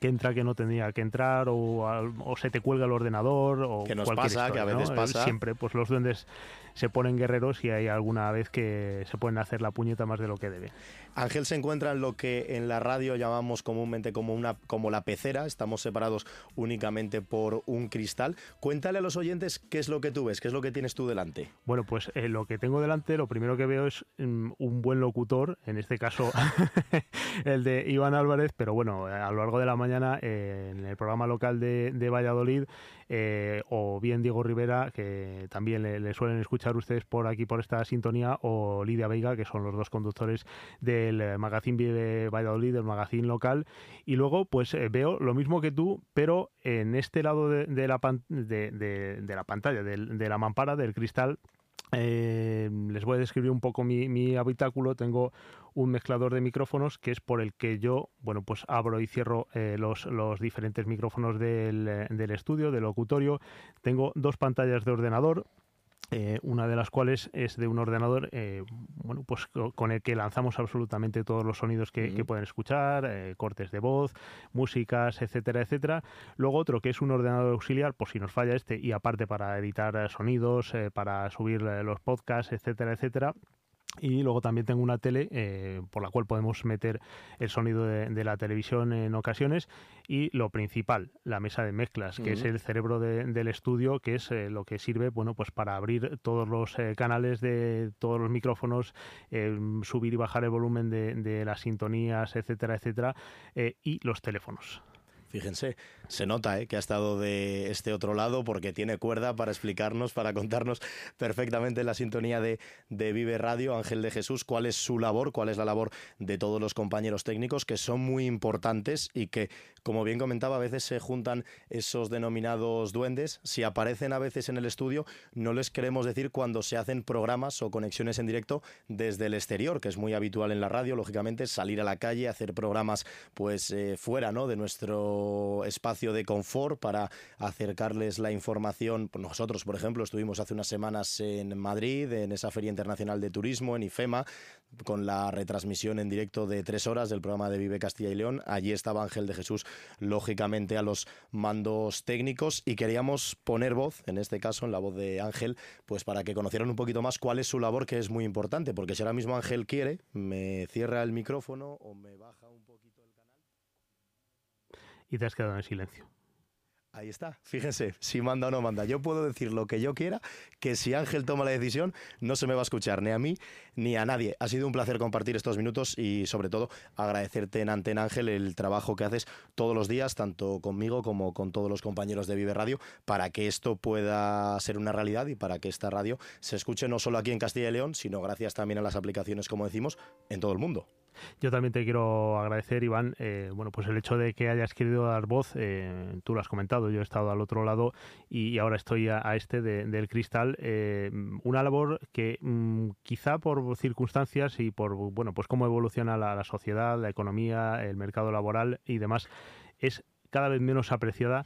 que entra que no tendría que entrar o, al- o se te cuelga el ordenador o Que nos cualquier pasa, que a veces ¿no? pasa. Siempre, pues los duendes se ponen guerreros y hay alguna vez que se pueden hacer la puñeta más de lo que debe. Ángel se encuentra en lo que en la radio llamamos comúnmente como una como la pecera, estamos separados únicamente por un cristal. Cuéntale a los oyentes qué es lo que tú ves, qué es lo que tienes tú delante. Bueno, pues eh, lo que tengo delante, lo primero que veo es mm, un buen locutor, en este caso el de Iván Álvarez, pero bueno, a lo largo de la mañana eh, en el programa local de, de Valladolid, eh, o bien Diego Rivera, que también le, le suelen escuchar ustedes por aquí, por esta sintonía, o Lidia Veiga, que son los dos conductores del eh, Magazine Vive Valladolid, del magazine local, y luego pues eh, veo lo mismo que tú, pero en este lado de, la, de, la pantalla, de la mampara, del cristal, eh, les voy a describir un poco mi, habitáculo. Tengo un mezclador de micrófonos que es por el que yo, bueno, pues abro y cierro los, diferentes micrófonos del, del estudio, del locutorio. Tengo dos pantallas de ordenador. Eh, una de las cuales es de un ordenador eh, bueno pues co- con el que lanzamos absolutamente todos los sonidos que, que pueden escuchar eh, cortes de voz músicas etcétera etcétera. Luego otro que es un ordenador auxiliar por si nos falla este y aparte para editar sonidos para subir los podcasts etcétera etcétera y luego también tengo una tele eh, por la cual podemos meter el sonido de, de la televisión en ocasiones. Y lo principal, la mesa de mezclas, que es el cerebro de- del estudio, que es eh, lo que sirve bueno, pues para abrir todos los eh, canales de todos los micrófonos, eh, subir y bajar el volumen de, de las sintonías, etcétera, etcétera, eh, y los teléfonos. Fíjense, se nota ¿eh? que ha estado de este otro lado porque tiene cuerda para explicarnos, para contarnos perfectamente la sintonía de, Vive Radio, Ángel de Jesús, cuál es su labor, cuál es la labor de todos los compañeros técnicos que son muy importantes y que, como bien comentaba, a veces se juntan esos denominados duendes. Si aparecen a veces en el estudio, no les queremos decir cuando se hacen programas o conexiones en directo desde el exterior, que es muy habitual en la radio, lógicamente, salir a la calle, hacer programas pues eh, fuera de nuestro espacio de confort para acercarles la información. Nosotros, por ejemplo, estuvimos hace unas semanas en Madrid, en esa Feria Internacional de Turismo, en IFEMA, con la retransmisión en directo de tres horas del programa de Vive Castilla y León. Allí estaba Ángel de Jesús, lógicamente, a los mandos técnicos y queríamos poner voz, en este caso, en la voz de Ángel, pues para que conocieran un poquito más cuál es su labor, que es muy importante, porque si ahora mismo Ángel quiere, me cierra el micrófono o me baja un canal. Y te has quedado en silencio. Ahí está, fíjense, si manda o no manda. Yo puedo decir lo que yo quiera, que si Ángel toma la decisión, no se me va a escuchar ni a mí ni a nadie. Ha sido un placer compartir estos minutos y sobre todo agradecerte en Antena Ángel el trabajo que haces todos los días, tanto conmigo como con todos los compañeros de Vive Radio, para que esto pueda ser una realidad y para que esta radio se escuche no solo aquí en Castilla y León, sino gracias también a las aplicaciones, como decimos, en todo el mundo. Yo también te quiero agradecer, Iván, eh, bueno, pues el hecho de que hayas querido dar voz, eh, tú lo has comentado, yo he estado al otro lado y, ahora estoy a, a este de- del cristal, eh, una labor que mm, quizá por circunstancias y por, bueno, pues cómo evoluciona la, la sociedad, la economía, el mercado laboral y demás, es cada vez menos apreciada,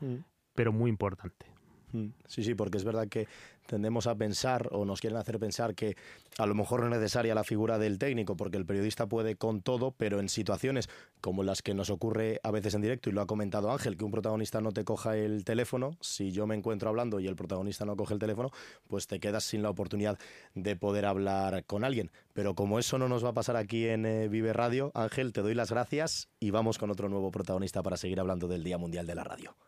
pero muy importante. Mm, Sí, sí, porque es verdad que tendemos a pensar o nos quieren hacer pensar que a lo mejor no es necesaria la figura del técnico porque el periodista puede con todo, pero en situaciones como las que nos ocurre a veces en directo, y lo ha comentado Ángel, que un protagonista no te coja el teléfono, si yo me encuentro hablando y el protagonista no coge el teléfono, pues te quedas sin la oportunidad de poder hablar con alguien. Pero como eso no nos va a pasar aquí en eh, Vive Radio, Ángel, te doy las gracias y vamos con otro nuevo protagonista para seguir hablando del Día Mundial de la Radio.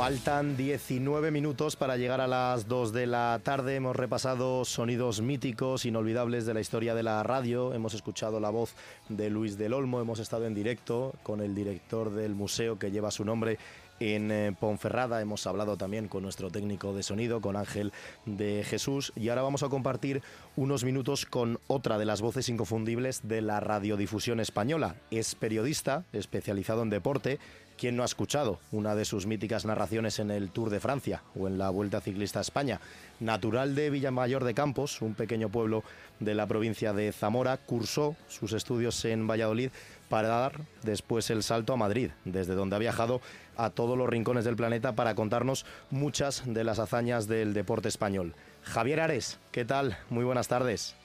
Faltan 19 minutos para llegar a las 2 de la tarde. Hemos repasado sonidos míticos, inolvidables de la historia de la radio. Hemos escuchado la voz de Luis del Olmo. Hemos estado en directo con el director del museo que lleva su nombre en eh, Ponferrada. Hemos hablado también con nuestro técnico de sonido, con Ángel de Jesús. Y ahora vamos a compartir unos minutos con otra de las voces inconfundibles de la radiodifusión española. Es periodista especializado en deporte. ¿Quién no ha escuchado una de sus míticas narraciones en el Tour de Francia o en la Vuelta Ciclista a España? Natural de Villamayor de Campos, un pequeño pueblo de la provincia de Zamora, cursó sus estudios en Valladolid para dar después el salto a Madrid, desde donde ha viajado a todos los rincones del planeta para contarnos muchas de las hazañas del deporte español. Javier Ares, ¿qué tal? Muy buenas tardes.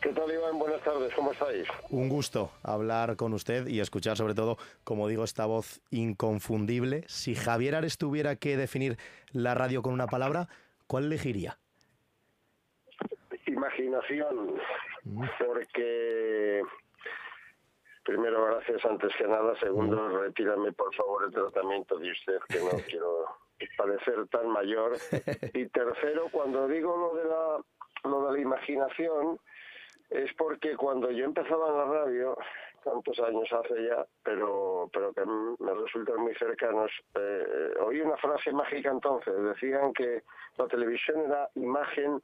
¿Qué tal, Iván? Buenas tardes, ¿cómo estáis? Un gusto hablar con usted y escuchar sobre todo, como digo, esta voz inconfundible. Si Javier Ares tuviera que definir la radio con una palabra, ¿cuál elegiría? Imaginación, porque primero, gracias antes que nada. Segundo, retírame por favor el tratamiento de usted, que no quiero parecer tan mayor. Y tercero, cuando digo lo de la, lo de la imaginación, es porque cuando yo empezaba en la radio, tantos años hace ya, pero, pero que me resultan muy cercanos, eh, oí una frase mágica entonces. Decían que la televisión era imagen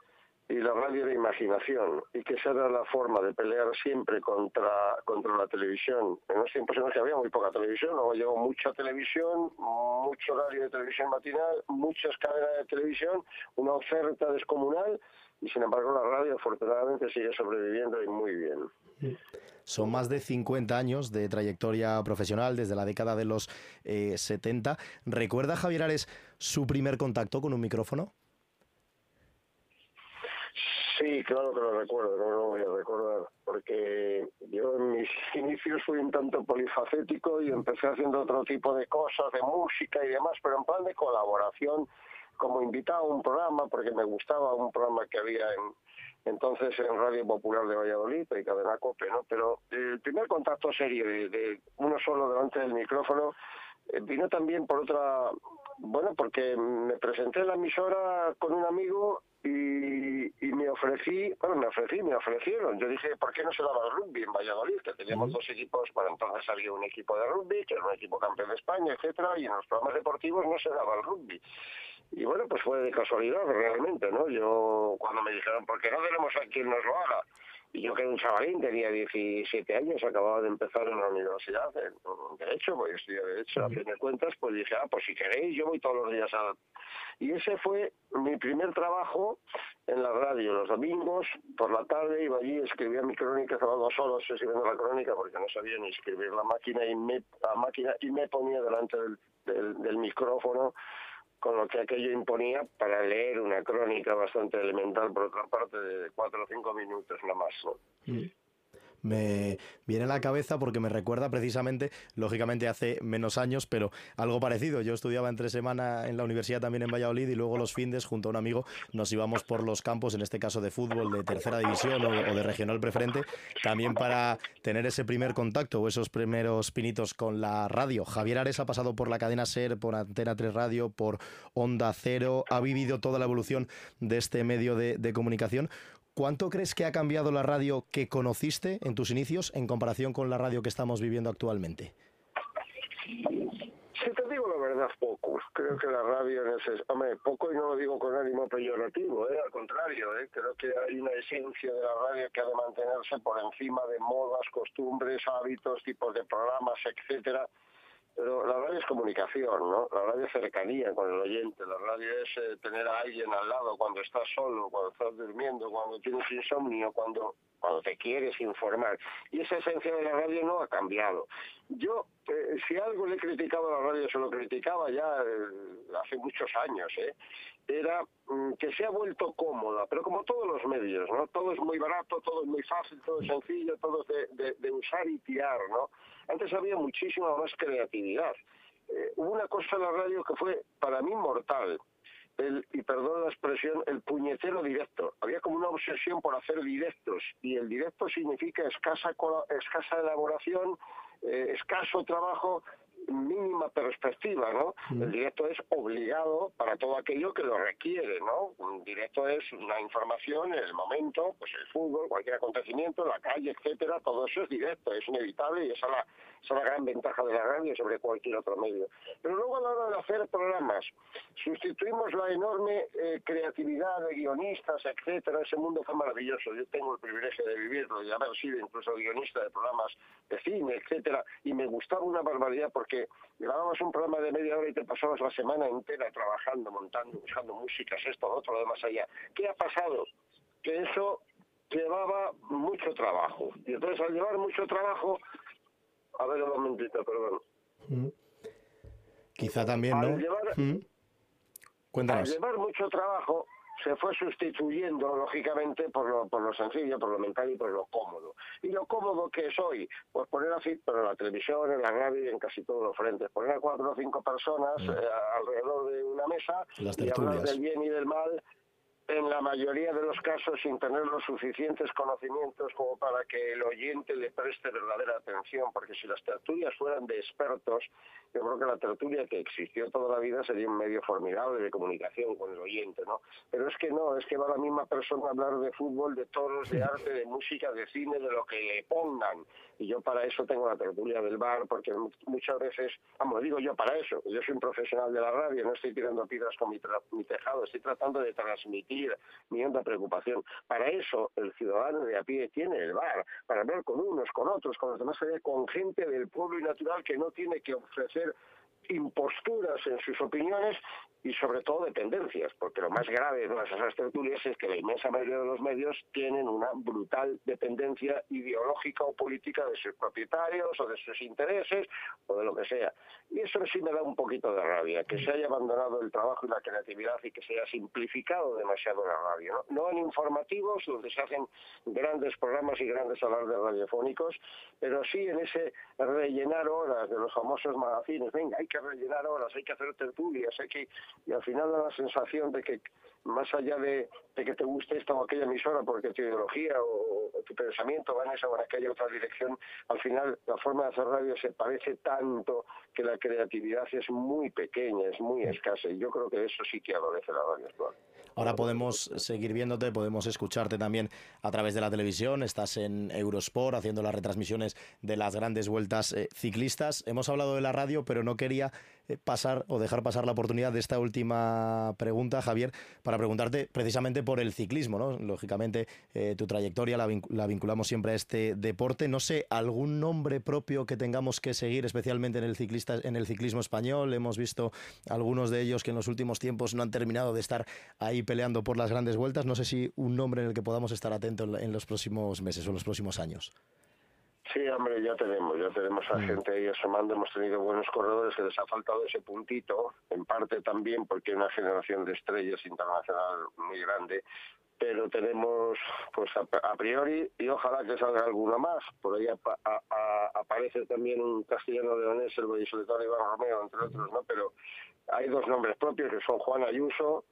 y la radio era imaginación y que esa era la forma de pelear siempre contra, contra la televisión. En los tiempos en los que había muy poca televisión, luego llegó mucha televisión, mucho horario de televisión matinal, muchas cadenas de televisión, una oferta descomunal y sin embargo la radio afortunadamente sigue sobreviviendo y muy bien. Son más de 50 años de trayectoria profesional desde la década de los eh, 70. ¿Recuerda Javier Ares su primer contacto con un micrófono? Sí, claro que lo recuerdo, no lo voy a recordar, porque yo en mis inicios fui un tanto polifacético y empecé haciendo otro tipo de cosas, de música y demás, pero en plan de colaboración, como invitado a un programa, porque me gustaba un programa que había en, entonces en Radio Popular de Valladolid y Cadena Cope, ¿no? Pero el primer contacto serio de, de uno solo delante del micrófono eh, vino también por otra, bueno, porque me presenté en la emisora con un amigo y, y me ofrecí, bueno, me ofrecí, me ofrecieron. Yo dije, ¿por qué no se daba el rugby en Valladolid? Que teníamos dos equipos, bueno, entonces había un equipo de rugby, que era un equipo campeón de España, etcétera, y en los programas deportivos no se daba el rugby. Y bueno, pues fue de casualidad realmente, ¿no? Yo, cuando me dijeron, ¿por qué no tenemos a quien nos lo haga? Y yo que era un chavalín, tenía 17 años, acababa de empezar en la universidad en, en Derecho, pues yo estudié Derecho, a fin de cuentas, pues dije, ah, pues si queréis, yo voy todos los días a... Y ese fue mi primer trabajo en la radio, los domingos, por la tarde, iba allí, escribía mi crónica, estaba dos horas escribiendo la crónica porque no sabía ni escribir la máquina y me, la máquina, y me ponía delante del, del, del micrófono con lo que aquello imponía para leer una crónica bastante elemental, por otra parte, de cuatro o cinco minutos nada más. Me viene a la cabeza porque me recuerda precisamente, lógicamente hace menos años, pero algo parecido. Yo estudiaba entre semana en la universidad también en Valladolid y luego los findes junto a un amigo nos íbamos por los campos, en este caso de fútbol de tercera división o, de regional preferente, también para tener ese primer contacto o esos primeros pinitos con la radio. Javier Ares ha pasado por la cadena SER, por Antena 3 Radio, por Onda Cero, ha vivido toda la evolución de este medio de comunicación. ¿Cuánto crees que ha cambiado la radio que conociste en tus inicios en comparación con la radio que estamos viviendo actualmente? Si te digo la verdad, poco. Creo que la radio en ese... Hombre, poco y no lo digo con ánimo peyorativo, ¿eh? al contrario. ¿eh? Creo que hay una esencia de la radio que ha de mantenerse por encima de modas, costumbres, hábitos, tipos de programas, etcétera. Pero la radio es comunicación, ¿no? La radio es cercanía con el oyente. La radio es eh, tener a alguien al lado cuando estás solo, cuando estás durmiendo, cuando tienes insomnio, cuando, cuando te quieres informar. Y esa esencia de la radio no ha cambiado. Yo, eh, si algo le he criticado a la radio, se lo criticaba ya eh, hace muchos años, ¿eh? era mm, que se ha vuelto cómoda, pero como todos los medios, ¿no? Todo es muy barato, todo es muy fácil, todo es sencillo, todo es de, de- de usar y tirar, ¿no? Antes había muchísima más creatividad. Eh, hubo una cosa en la radio que fue para mí mortal, el, y perdón la expresión, el puñetero directo. Había como una obsesión por hacer directos, y el directo significa escasa, escasa elaboración, eh, escaso trabajo, mínima perspectiva, ¿no? El directo es obligado para todo aquello que lo requiere, ¿no? Un directo es una información en el momento, pues el fútbol, cualquier acontecimiento, la calle, etcétera, todo eso es directo, es inevitable y esa es la, es la gran ventaja de la radio sobre cualquier otro medio. Pero luego a la hora de hacer programas, sustituimos la enorme eh, creatividad de guionistas, etcétera, ese mundo fue maravilloso. Yo tengo el privilegio de vivirlo y haber sido incluso guionista de programas de cine, etcétera, y me gustaba una barbaridad porque grababas un programa de media hora y te pasabas la semana entera trabajando, montando, buscando músicas, esto, lo otro, lo demás allá. ¿Qué ha pasado? Que eso llevaba mucho trabajo. Y entonces al llevar mucho trabajo, a ver un momentito, perdón. Mm. Quizá también, ¿no? Al llevar- Mm. Al Cuéntanos. llevar mucho trabajo, se fue sustituyendo, lógicamente, por lo, por lo sencillo, por lo mental y por lo cómodo. ¿Y lo cómodo que es hoy? Pues poner así, pero en la televisión, en la radio y en casi todos los frentes. Poner a cuatro o cinco personas eh, alrededor de una mesa Las y hablar del bien y del mal en la mayoría de los casos sin tener los suficientes conocimientos como para que el oyente le preste verdadera atención, porque si las tertulias fueran de expertos, yo creo que la tertulia que existió toda la vida sería un medio formidable de comunicación con el oyente, ¿no? Pero es que no, es que va la misma persona a hablar de fútbol, de toros, de arte, de música, de cine, de lo que le pongan. Y yo para eso tengo la tertulia del bar, porque mu- muchas veces, vamos, digo yo para eso, yo soy un profesional de la radio, no estoy tirando piedras con mi, mi tejado, estoy tratando de transmitir mi honda preocupación. Para eso el ciudadano de a pie tiene el bar, para hablar con unos, con otros, con los demás, allá, con gente del pueblo y natural que no tiene que ofrecer imposturas en sus opiniones y sobre todo dependencias, porque lo más grave de todas esas tertulias es que la inmensa mayoría de los medios tienen una brutal dependencia ideológica o política de sus propietarios o de sus intereses o de lo que sea. Y eso sí me da un poquito de rabia, que se haya abandonado el trabajo y la creatividad y que se haya simplificado demasiado la radio. No, no en informativos, donde se hacen grandes programas y grandes alardes radiofónicos, pero sí en ese rellenar horas de los famosos magazines. Venga, hay que rellenar horas, hay que hacer tertulias, hay que... Y al final da la sensación de que más allá de, de que te guste esta o aquella emisora porque tu ideología o, o tu pensamiento va en esa o en aquella otra dirección, al final la forma de hacer radio se parece tanto que la creatividad es muy pequeña, es muy escasa y yo creo que eso sí que adolece la radio actual. Ahora podemos seguir viéndote, podemos escucharte también a través de la televisión. Estás en Eurosport haciendo las retransmisiones de las grandes vueltas eh, ciclistas. Hemos hablado de la radio, pero no quería pasar o dejar pasar la oportunidad de esta última pregunta, Javier, para preguntarte precisamente por el ciclismo. Lógicamente, eh, tu trayectoria la, vincu- la vinculamos siempre a este deporte. No sé, ¿algún nombre propio que tengamos que seguir, especialmente en el, en el ciclismo español? Hemos visto algunos de ellos que en los últimos tiempos no han terminado de estar ahí peleando por las grandes vueltas. No sé si un nombre en el que podamos estar atentos en los próximos meses o en los próximos años. Sí, hombre, ya tenemos, ya tenemos a gente ahí asomando, hemos tenido buenos corredores que les ha faltado ese puntito, en parte también porque hay una generación de estrellas internacional muy grande, pero tenemos pues a, a priori y ojalá que salga alguna más. Por ahí a- a- aparece también un castellano leonés, el vallisoletano Iván Romeo, entre otros, ¿no? Pero hay dos nombres propios que son Juan Ayuso,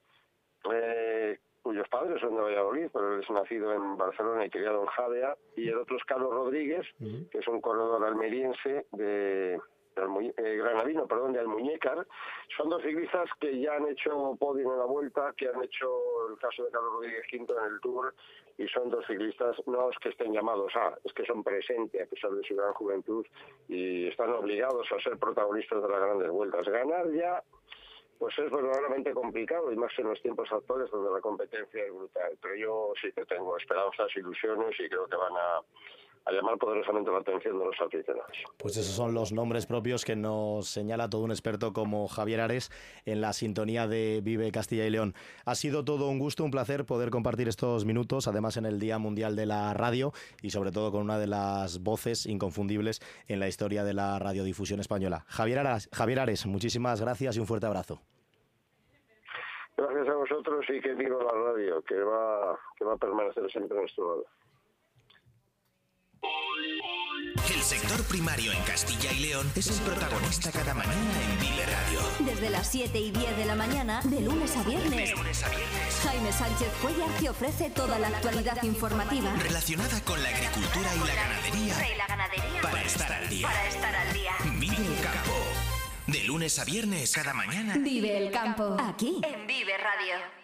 eh, cuyos padres son de Valladolid, pero él es nacido en Barcelona y criado en Jadea, y el otro es Carlos Rodríguez, que es un corredor almeriense de, de eh, granadino, perdón, de Almuñécar. Son dos ciclistas que ya han hecho podio en la vuelta, que han hecho el caso de Carlos Rodríguez quinto en el Tour, y son dos ciclistas, no es que estén llamados a, es que son presentes a pesar de su gran juventud y están obligados a ser protagonistas de las grandes vueltas. Ganar ya pues es verdaderamente complicado y más en los tiempos actuales donde la competencia es brutal. Pero yo sí que tengo esperanzas, ilusiones y creo que van a, a llamar poderosamente la atención de los aficionados. Pues esos son los nombres propios que nos señala todo un experto como Javier Ares en la sintonía de Vive Castilla y León. Ha sido todo un gusto, un placer poder compartir estos minutos, además en el Día Mundial de la Radio y sobre todo con una de las voces inconfundibles en la historia de la radiodifusión española. Javier Ares, Javier Ares muchísimas gracias y un fuerte abrazo. Gracias a vosotros y que digo la radio, que va, que va a permanecer siempre a nuestro lado. El sector primario en Castilla y León es el protagonista cada mañana en Vive Radio. Desde las 7 y 10 de la mañana, de lunes a viernes. Jaime Sánchez Cuellar te ofrece toda la actualidad informativa. Relacionada con la agricultura y la ganadería. Y la ganadería. Para estar al día. Para estar al día. Vive el campo. De lunes a viernes cada mañana. Vive el campo. Aquí, en Vive Radio.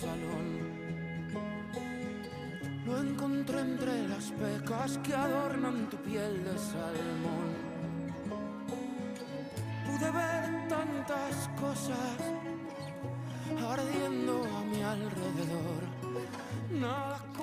Salón. Lo encontré entre las pecas que adornan tu piel de salmón. Pude ver tantas cosas ardiendo a mi alrededor.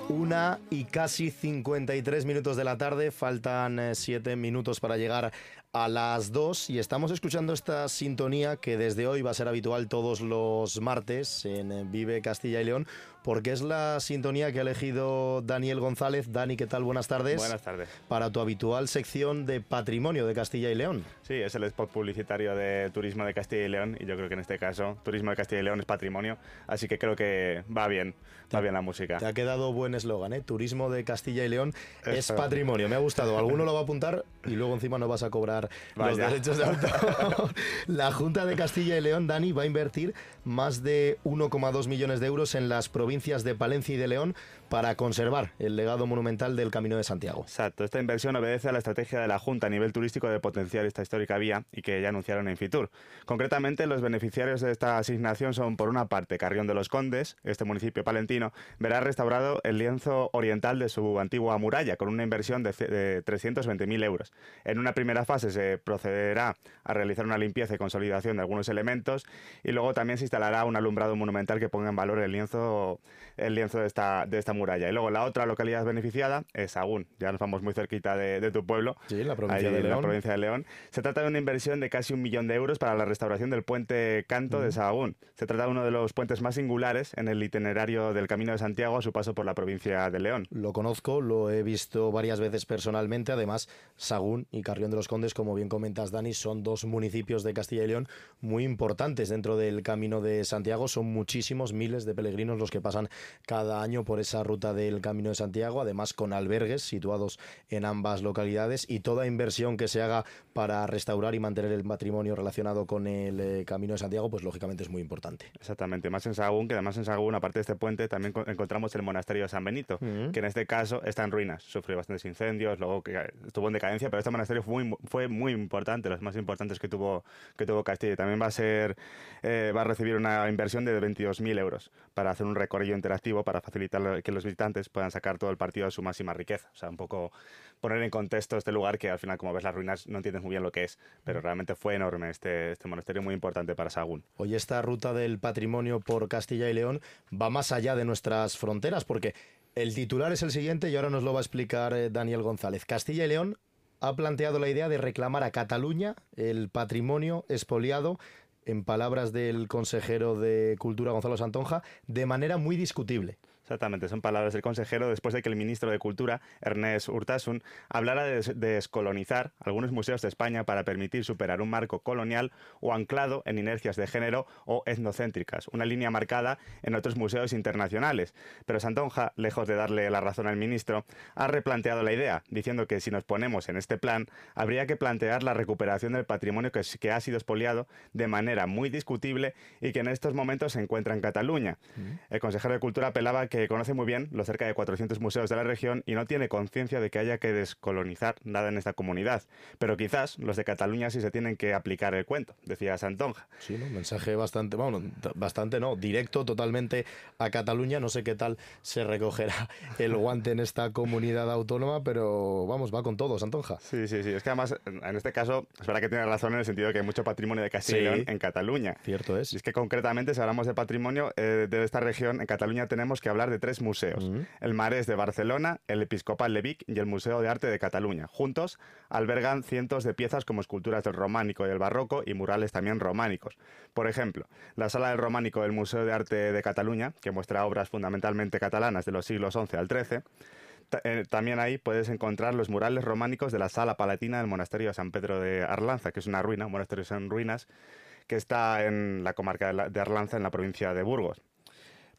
Una y casi 53 minutos de la tarde, faltan 7 minutos para llegar a las 2 y estamos escuchando esta sintonía que desde hoy va a ser habitual todos los martes en Vive Castilla y León, porque es la sintonía que ha elegido Daniel González. Dani, ¿qué tal? Buenas tardes. Buenas tardes. Para tu habitual sección de patrimonio de Castilla y León. Sí, es el spot publicitario de Turismo de Castilla y León y yo creo que en este caso Turismo de Castilla y León es patrimonio, así que creo que va bien, va bien la música. Te ha quedado buen eslogan, ¿eh? Turismo de Castilla y León es Eso. patrimonio. Me ha gustado. Alguno lo va a apuntar y luego encima no vas a cobrar los derechos de autor. La Junta de Castilla y León, Dani, va a invertir más de 1,2 millones de euros en las provincias de Palencia y de León para conservar el legado monumental del Camino de Santiago. Exacto, esta inversión obedece a la estrategia de la Junta a nivel turístico de potenciar esta histórica vía y que ya anunciaron en Fitur. Concretamente, los beneficiarios de esta asignación son, por una parte, Carrión de los Condes, este municipio palentino, verá restaurado el lienzo oriental de su antigua muralla con una inversión de, ce- de 320.000 euros. En una primera fase se procederá a realizar una limpieza y consolidación de algunos elementos y luego también se instalará un alumbrado monumental que ponga en valor el lienzo, el lienzo de, esta, de esta muralla. Y luego la otra localidad beneficiada es Sagún, ya nos vamos muy cerquita de, de tu pueblo. Sí, la provincia ahí de en la León. provincia de León. Se trata de una inversión de casi un millón de euros para la restauración del puente Canto de Ujú. Sahagún. Se trata de uno de los puentes más singulares en el itinerario del Camino de Santiago a su paso por la provincia de León. Lo conozco, lo he visto varias veces personalmente. Además, Sagún y Carrión de los Condes, como bien comentas, Dani, son dos municipios de Castilla y León muy importantes dentro del Camino de Santiago. Son muchísimos miles de peregrinos los que pasan cada año por esa ruta del Camino de Santiago, además con albergues situados en ambas localidades y toda inversión que se haga para restaurar y mantener el patrimonio relacionado con el eh, Camino de Santiago, pues lógicamente es muy importante. Exactamente, más en Sahagún, que además en Sahagún, aparte de este puente, también co- encontramos el monasterio de San Benito, Ujú. que en este caso está en ruinas, sufrió bastantes incendios, luego que estuvo en decadencia, pero este monasterio fue muy, fue muy importante, los más importantes que tuvo, que tuvo Castilla. También va a ser, eh, va a recibir una inversión de 22.000 euros para hacer un recorrido interactivo para facilitar que los visitantes puedan sacar todo el partido de su máxima riqueza. O sea, un poco poner en contexto este lugar que al final, como ves las ruinas, no entiendes muy bien lo que es, pero realmente fue enorme este, este monasterio muy importante para Sagún. Hoy esta ruta del patrimonio por Castilla y León va más allá de nuestras fronteras, porque el titular es el siguiente y ahora nos lo va a explicar eh, Daniel González. Castilla y León ha planteado la idea de reclamar a Cataluña el patrimonio expoliado en palabras del consejero de Cultura Gonzalo Santonja, de manera muy discutible. Exactamente, son palabras del consejero después de que el ministro de Cultura, Ernest Urtasun, hablara de des- de descolonizar algunos museos de España para permitir superar un marco colonial o anclado en inercias de género o etnocéntricas, una línea marcada en otros museos internacionales. Pero Santonja, lejos de darle la razón al ministro, ha replanteado la idea, diciendo que si nos ponemos en este plan, habría que plantear la recuperación del patrimonio que, que ha sido expoliado de manera muy discutible y que en estos momentos se encuentra en Cataluña. El consejero de Cultura apelaba que conoce muy bien los cerca de 400 museos de la región y no tiene conciencia de que haya que descolonizar nada en esta comunidad. Pero quizás los de Cataluña sí se tienen que aplicar el cuento, decía Santonja. Sí, ¿no? Un mensaje bastante, bueno, bastante no, directo totalmente a Cataluña. No sé qué tal se recogerá el guante en esta comunidad autónoma, pero vamos, va con todo, Santonja. Sí, sí, sí. Es que además, en este caso, es verdad que tiene razón en el sentido de que hay mucho patrimonio de Castilla Sí. En Cataluña. Cierto es. Y es que concretamente, si hablamos de patrimonio eh, de esta región, en Cataluña tenemos que hablar de tres museos. El Marés de Barcelona, el Episcopal de Vic y el Museo de Arte de Cataluña. Juntos albergan cientos de piezas como esculturas del románico y del barroco y murales también románicos. Por ejemplo, la sala del románico del Museo de Arte de Cataluña, que muestra obras fundamentalmente catalanas de los siglos XI al XIII, eh, también ahí puedes encontrar los murales románicos de la sala palatina del monasterio de San Pedro de Arlanza, que es una ruina, un monasterio en ruinas, que está en la comarca de Arlanza, en la provincia de Burgos.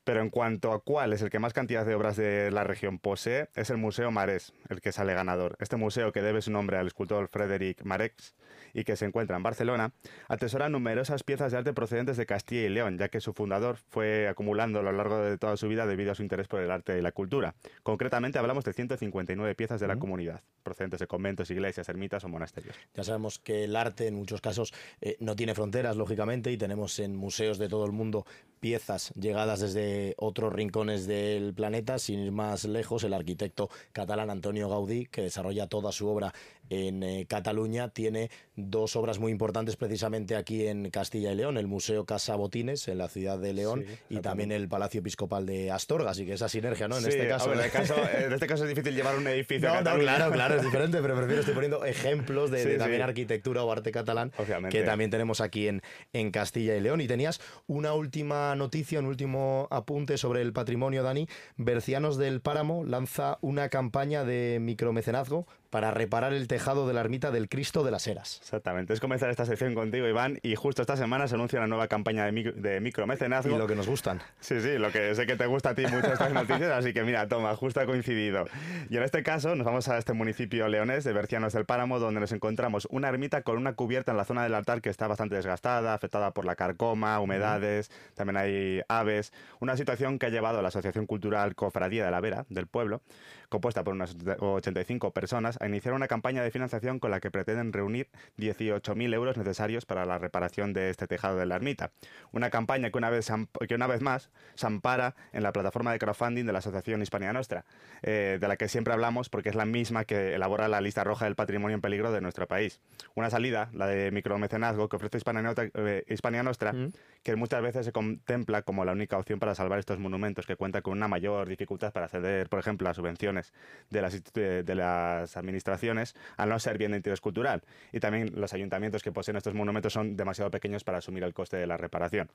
Pero en cuanto a cuál es el que más cantidad de obras de la región posee, es el Museo Marés, el que sale ganador. Este museo, que debe su nombre al escultor Frédéric Mareix y que se encuentra en Barcelona, atesora numerosas piezas de arte procedentes de Castilla y León, ya que su fundador fue acumulando a lo largo de toda su vida debido a su interés por el arte y la cultura. Concretamente hablamos de 159 piezas de la comunidad, procedentes de conventos, iglesias, ermitas o monasterios. Ya sabemos que el arte en muchos casos eh, no tiene fronteras, lógicamente, y tenemos en museos de todo el mundo piezas llegadas desde otros rincones del planeta. Sin ir más lejos, el arquitecto catalán Antonio Gaudí, que desarrolla toda su obra en eh, Cataluña, tiene dos obras muy importantes precisamente aquí en Castilla y León, el Museo Casa Botines en la ciudad de León y también el Palacio Episcopal de Astorga, así que esa sinergia, ¿no? En Sí, este caso. en, el caso- en este caso es difícil llevar un edificio a No, claro, claro, es diferente, pero prefiero estoy poniendo ejemplos de, Sí, de sí. también arquitectura o arte catalán Obviamente. que también tenemos aquí en, en Castilla y León. Y tenías una última noticia, un último apunte sobre el patrimonio, Dani. Bercianos del Páramo lanza una campaña de micromecenazgo para reparar el tejado de la ermita del Cristo de las Heras. Exactamente, es comenzar esta sección contigo, Iván, y justo esta semana se anuncia una nueva campaña de, micro, de micromecenazgo. Y lo que nos gustan. Sí, sí, lo que sé que te gusta a ti mucho estas noticias, así que mira, toma, justo ha coincidido. Y en este caso nos vamos a este municipio leonés de Bercianos del Páramo, donde nos encontramos una ermita con una cubierta en la zona del altar que está bastante desgastada, afectada por la carcoma, humedades, también hay aves, una situación que ha llevado a la Asociación Cultural Cofradía de la Vera del pueblo, compuesta por unas 85 personas, a iniciar una campaña de financiación con la que pretenden reunir 18.000 euros necesarios para la reparación de este tejado de la ermita. Una campaña que una vez, se am- que una vez más se ampara en la plataforma de crowdfunding de la Asociación Hispania Nostra, eh, de la que siempre hablamos porque es la misma que elabora la lista roja del patrimonio en peligro de nuestro país. Una salida, la de micromecenazgo que ofrece Hispania, Nostra- eh, Hispania Nostra, que muchas veces se contempla como la única opción para salvar estos monumentos, que cuenta con una mayor dificultad para acceder, por ejemplo, a subvenciones de las, eh, de las administraciones, al no ser bien de interés cultural. Y también los ayuntamientos que poseen estos monumentos son demasiado pequeños para asumir el coste de la reparación.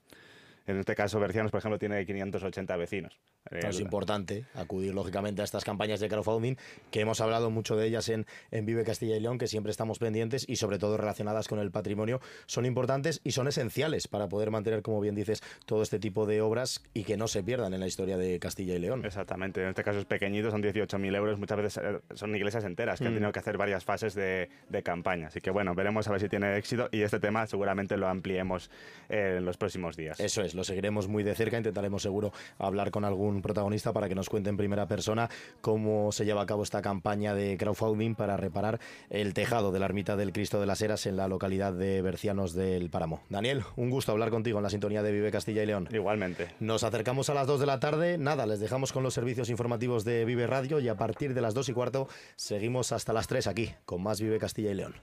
En este caso, Bercianos, por ejemplo, tiene 580 vecinos. Eh, Es importante acudir, lógicamente, a estas campañas de crowdfunding, que hemos hablado mucho de ellas en, en Vive Castilla y León, que siempre estamos pendientes y sobre todo relacionadas con el patrimonio. Son importantes y son esenciales para poder mantener, como bien dices, todo este tipo de obras y que no se pierdan en la historia de Castilla y León. Exactamente, en este caso es pequeñito, son 18.000 euros, muchas veces eh, son iglesias enteras que han Mm. tenido que hacer varias fases de, de campaña. Así que bueno, veremos a ver si tiene éxito y este tema seguramente lo ampliemos eh, en los próximos días. Eso es. Es, lo seguiremos muy de cerca, intentaremos seguro hablar con algún protagonista para que nos cuente en primera persona cómo se lleva a cabo esta campaña de crowdfunding para reparar el tejado de la ermita del Cristo de las Heras en la localidad de Bercianos del Páramo. Daniel, un gusto hablar contigo en la sintonía de Vive Castilla y León. Igualmente. Nos acercamos a las 2 de la tarde, nada, les dejamos con los servicios informativos de Vive Radio y a partir de las 2 y cuarto seguimos hasta las 3 aquí con más Vive Castilla y León.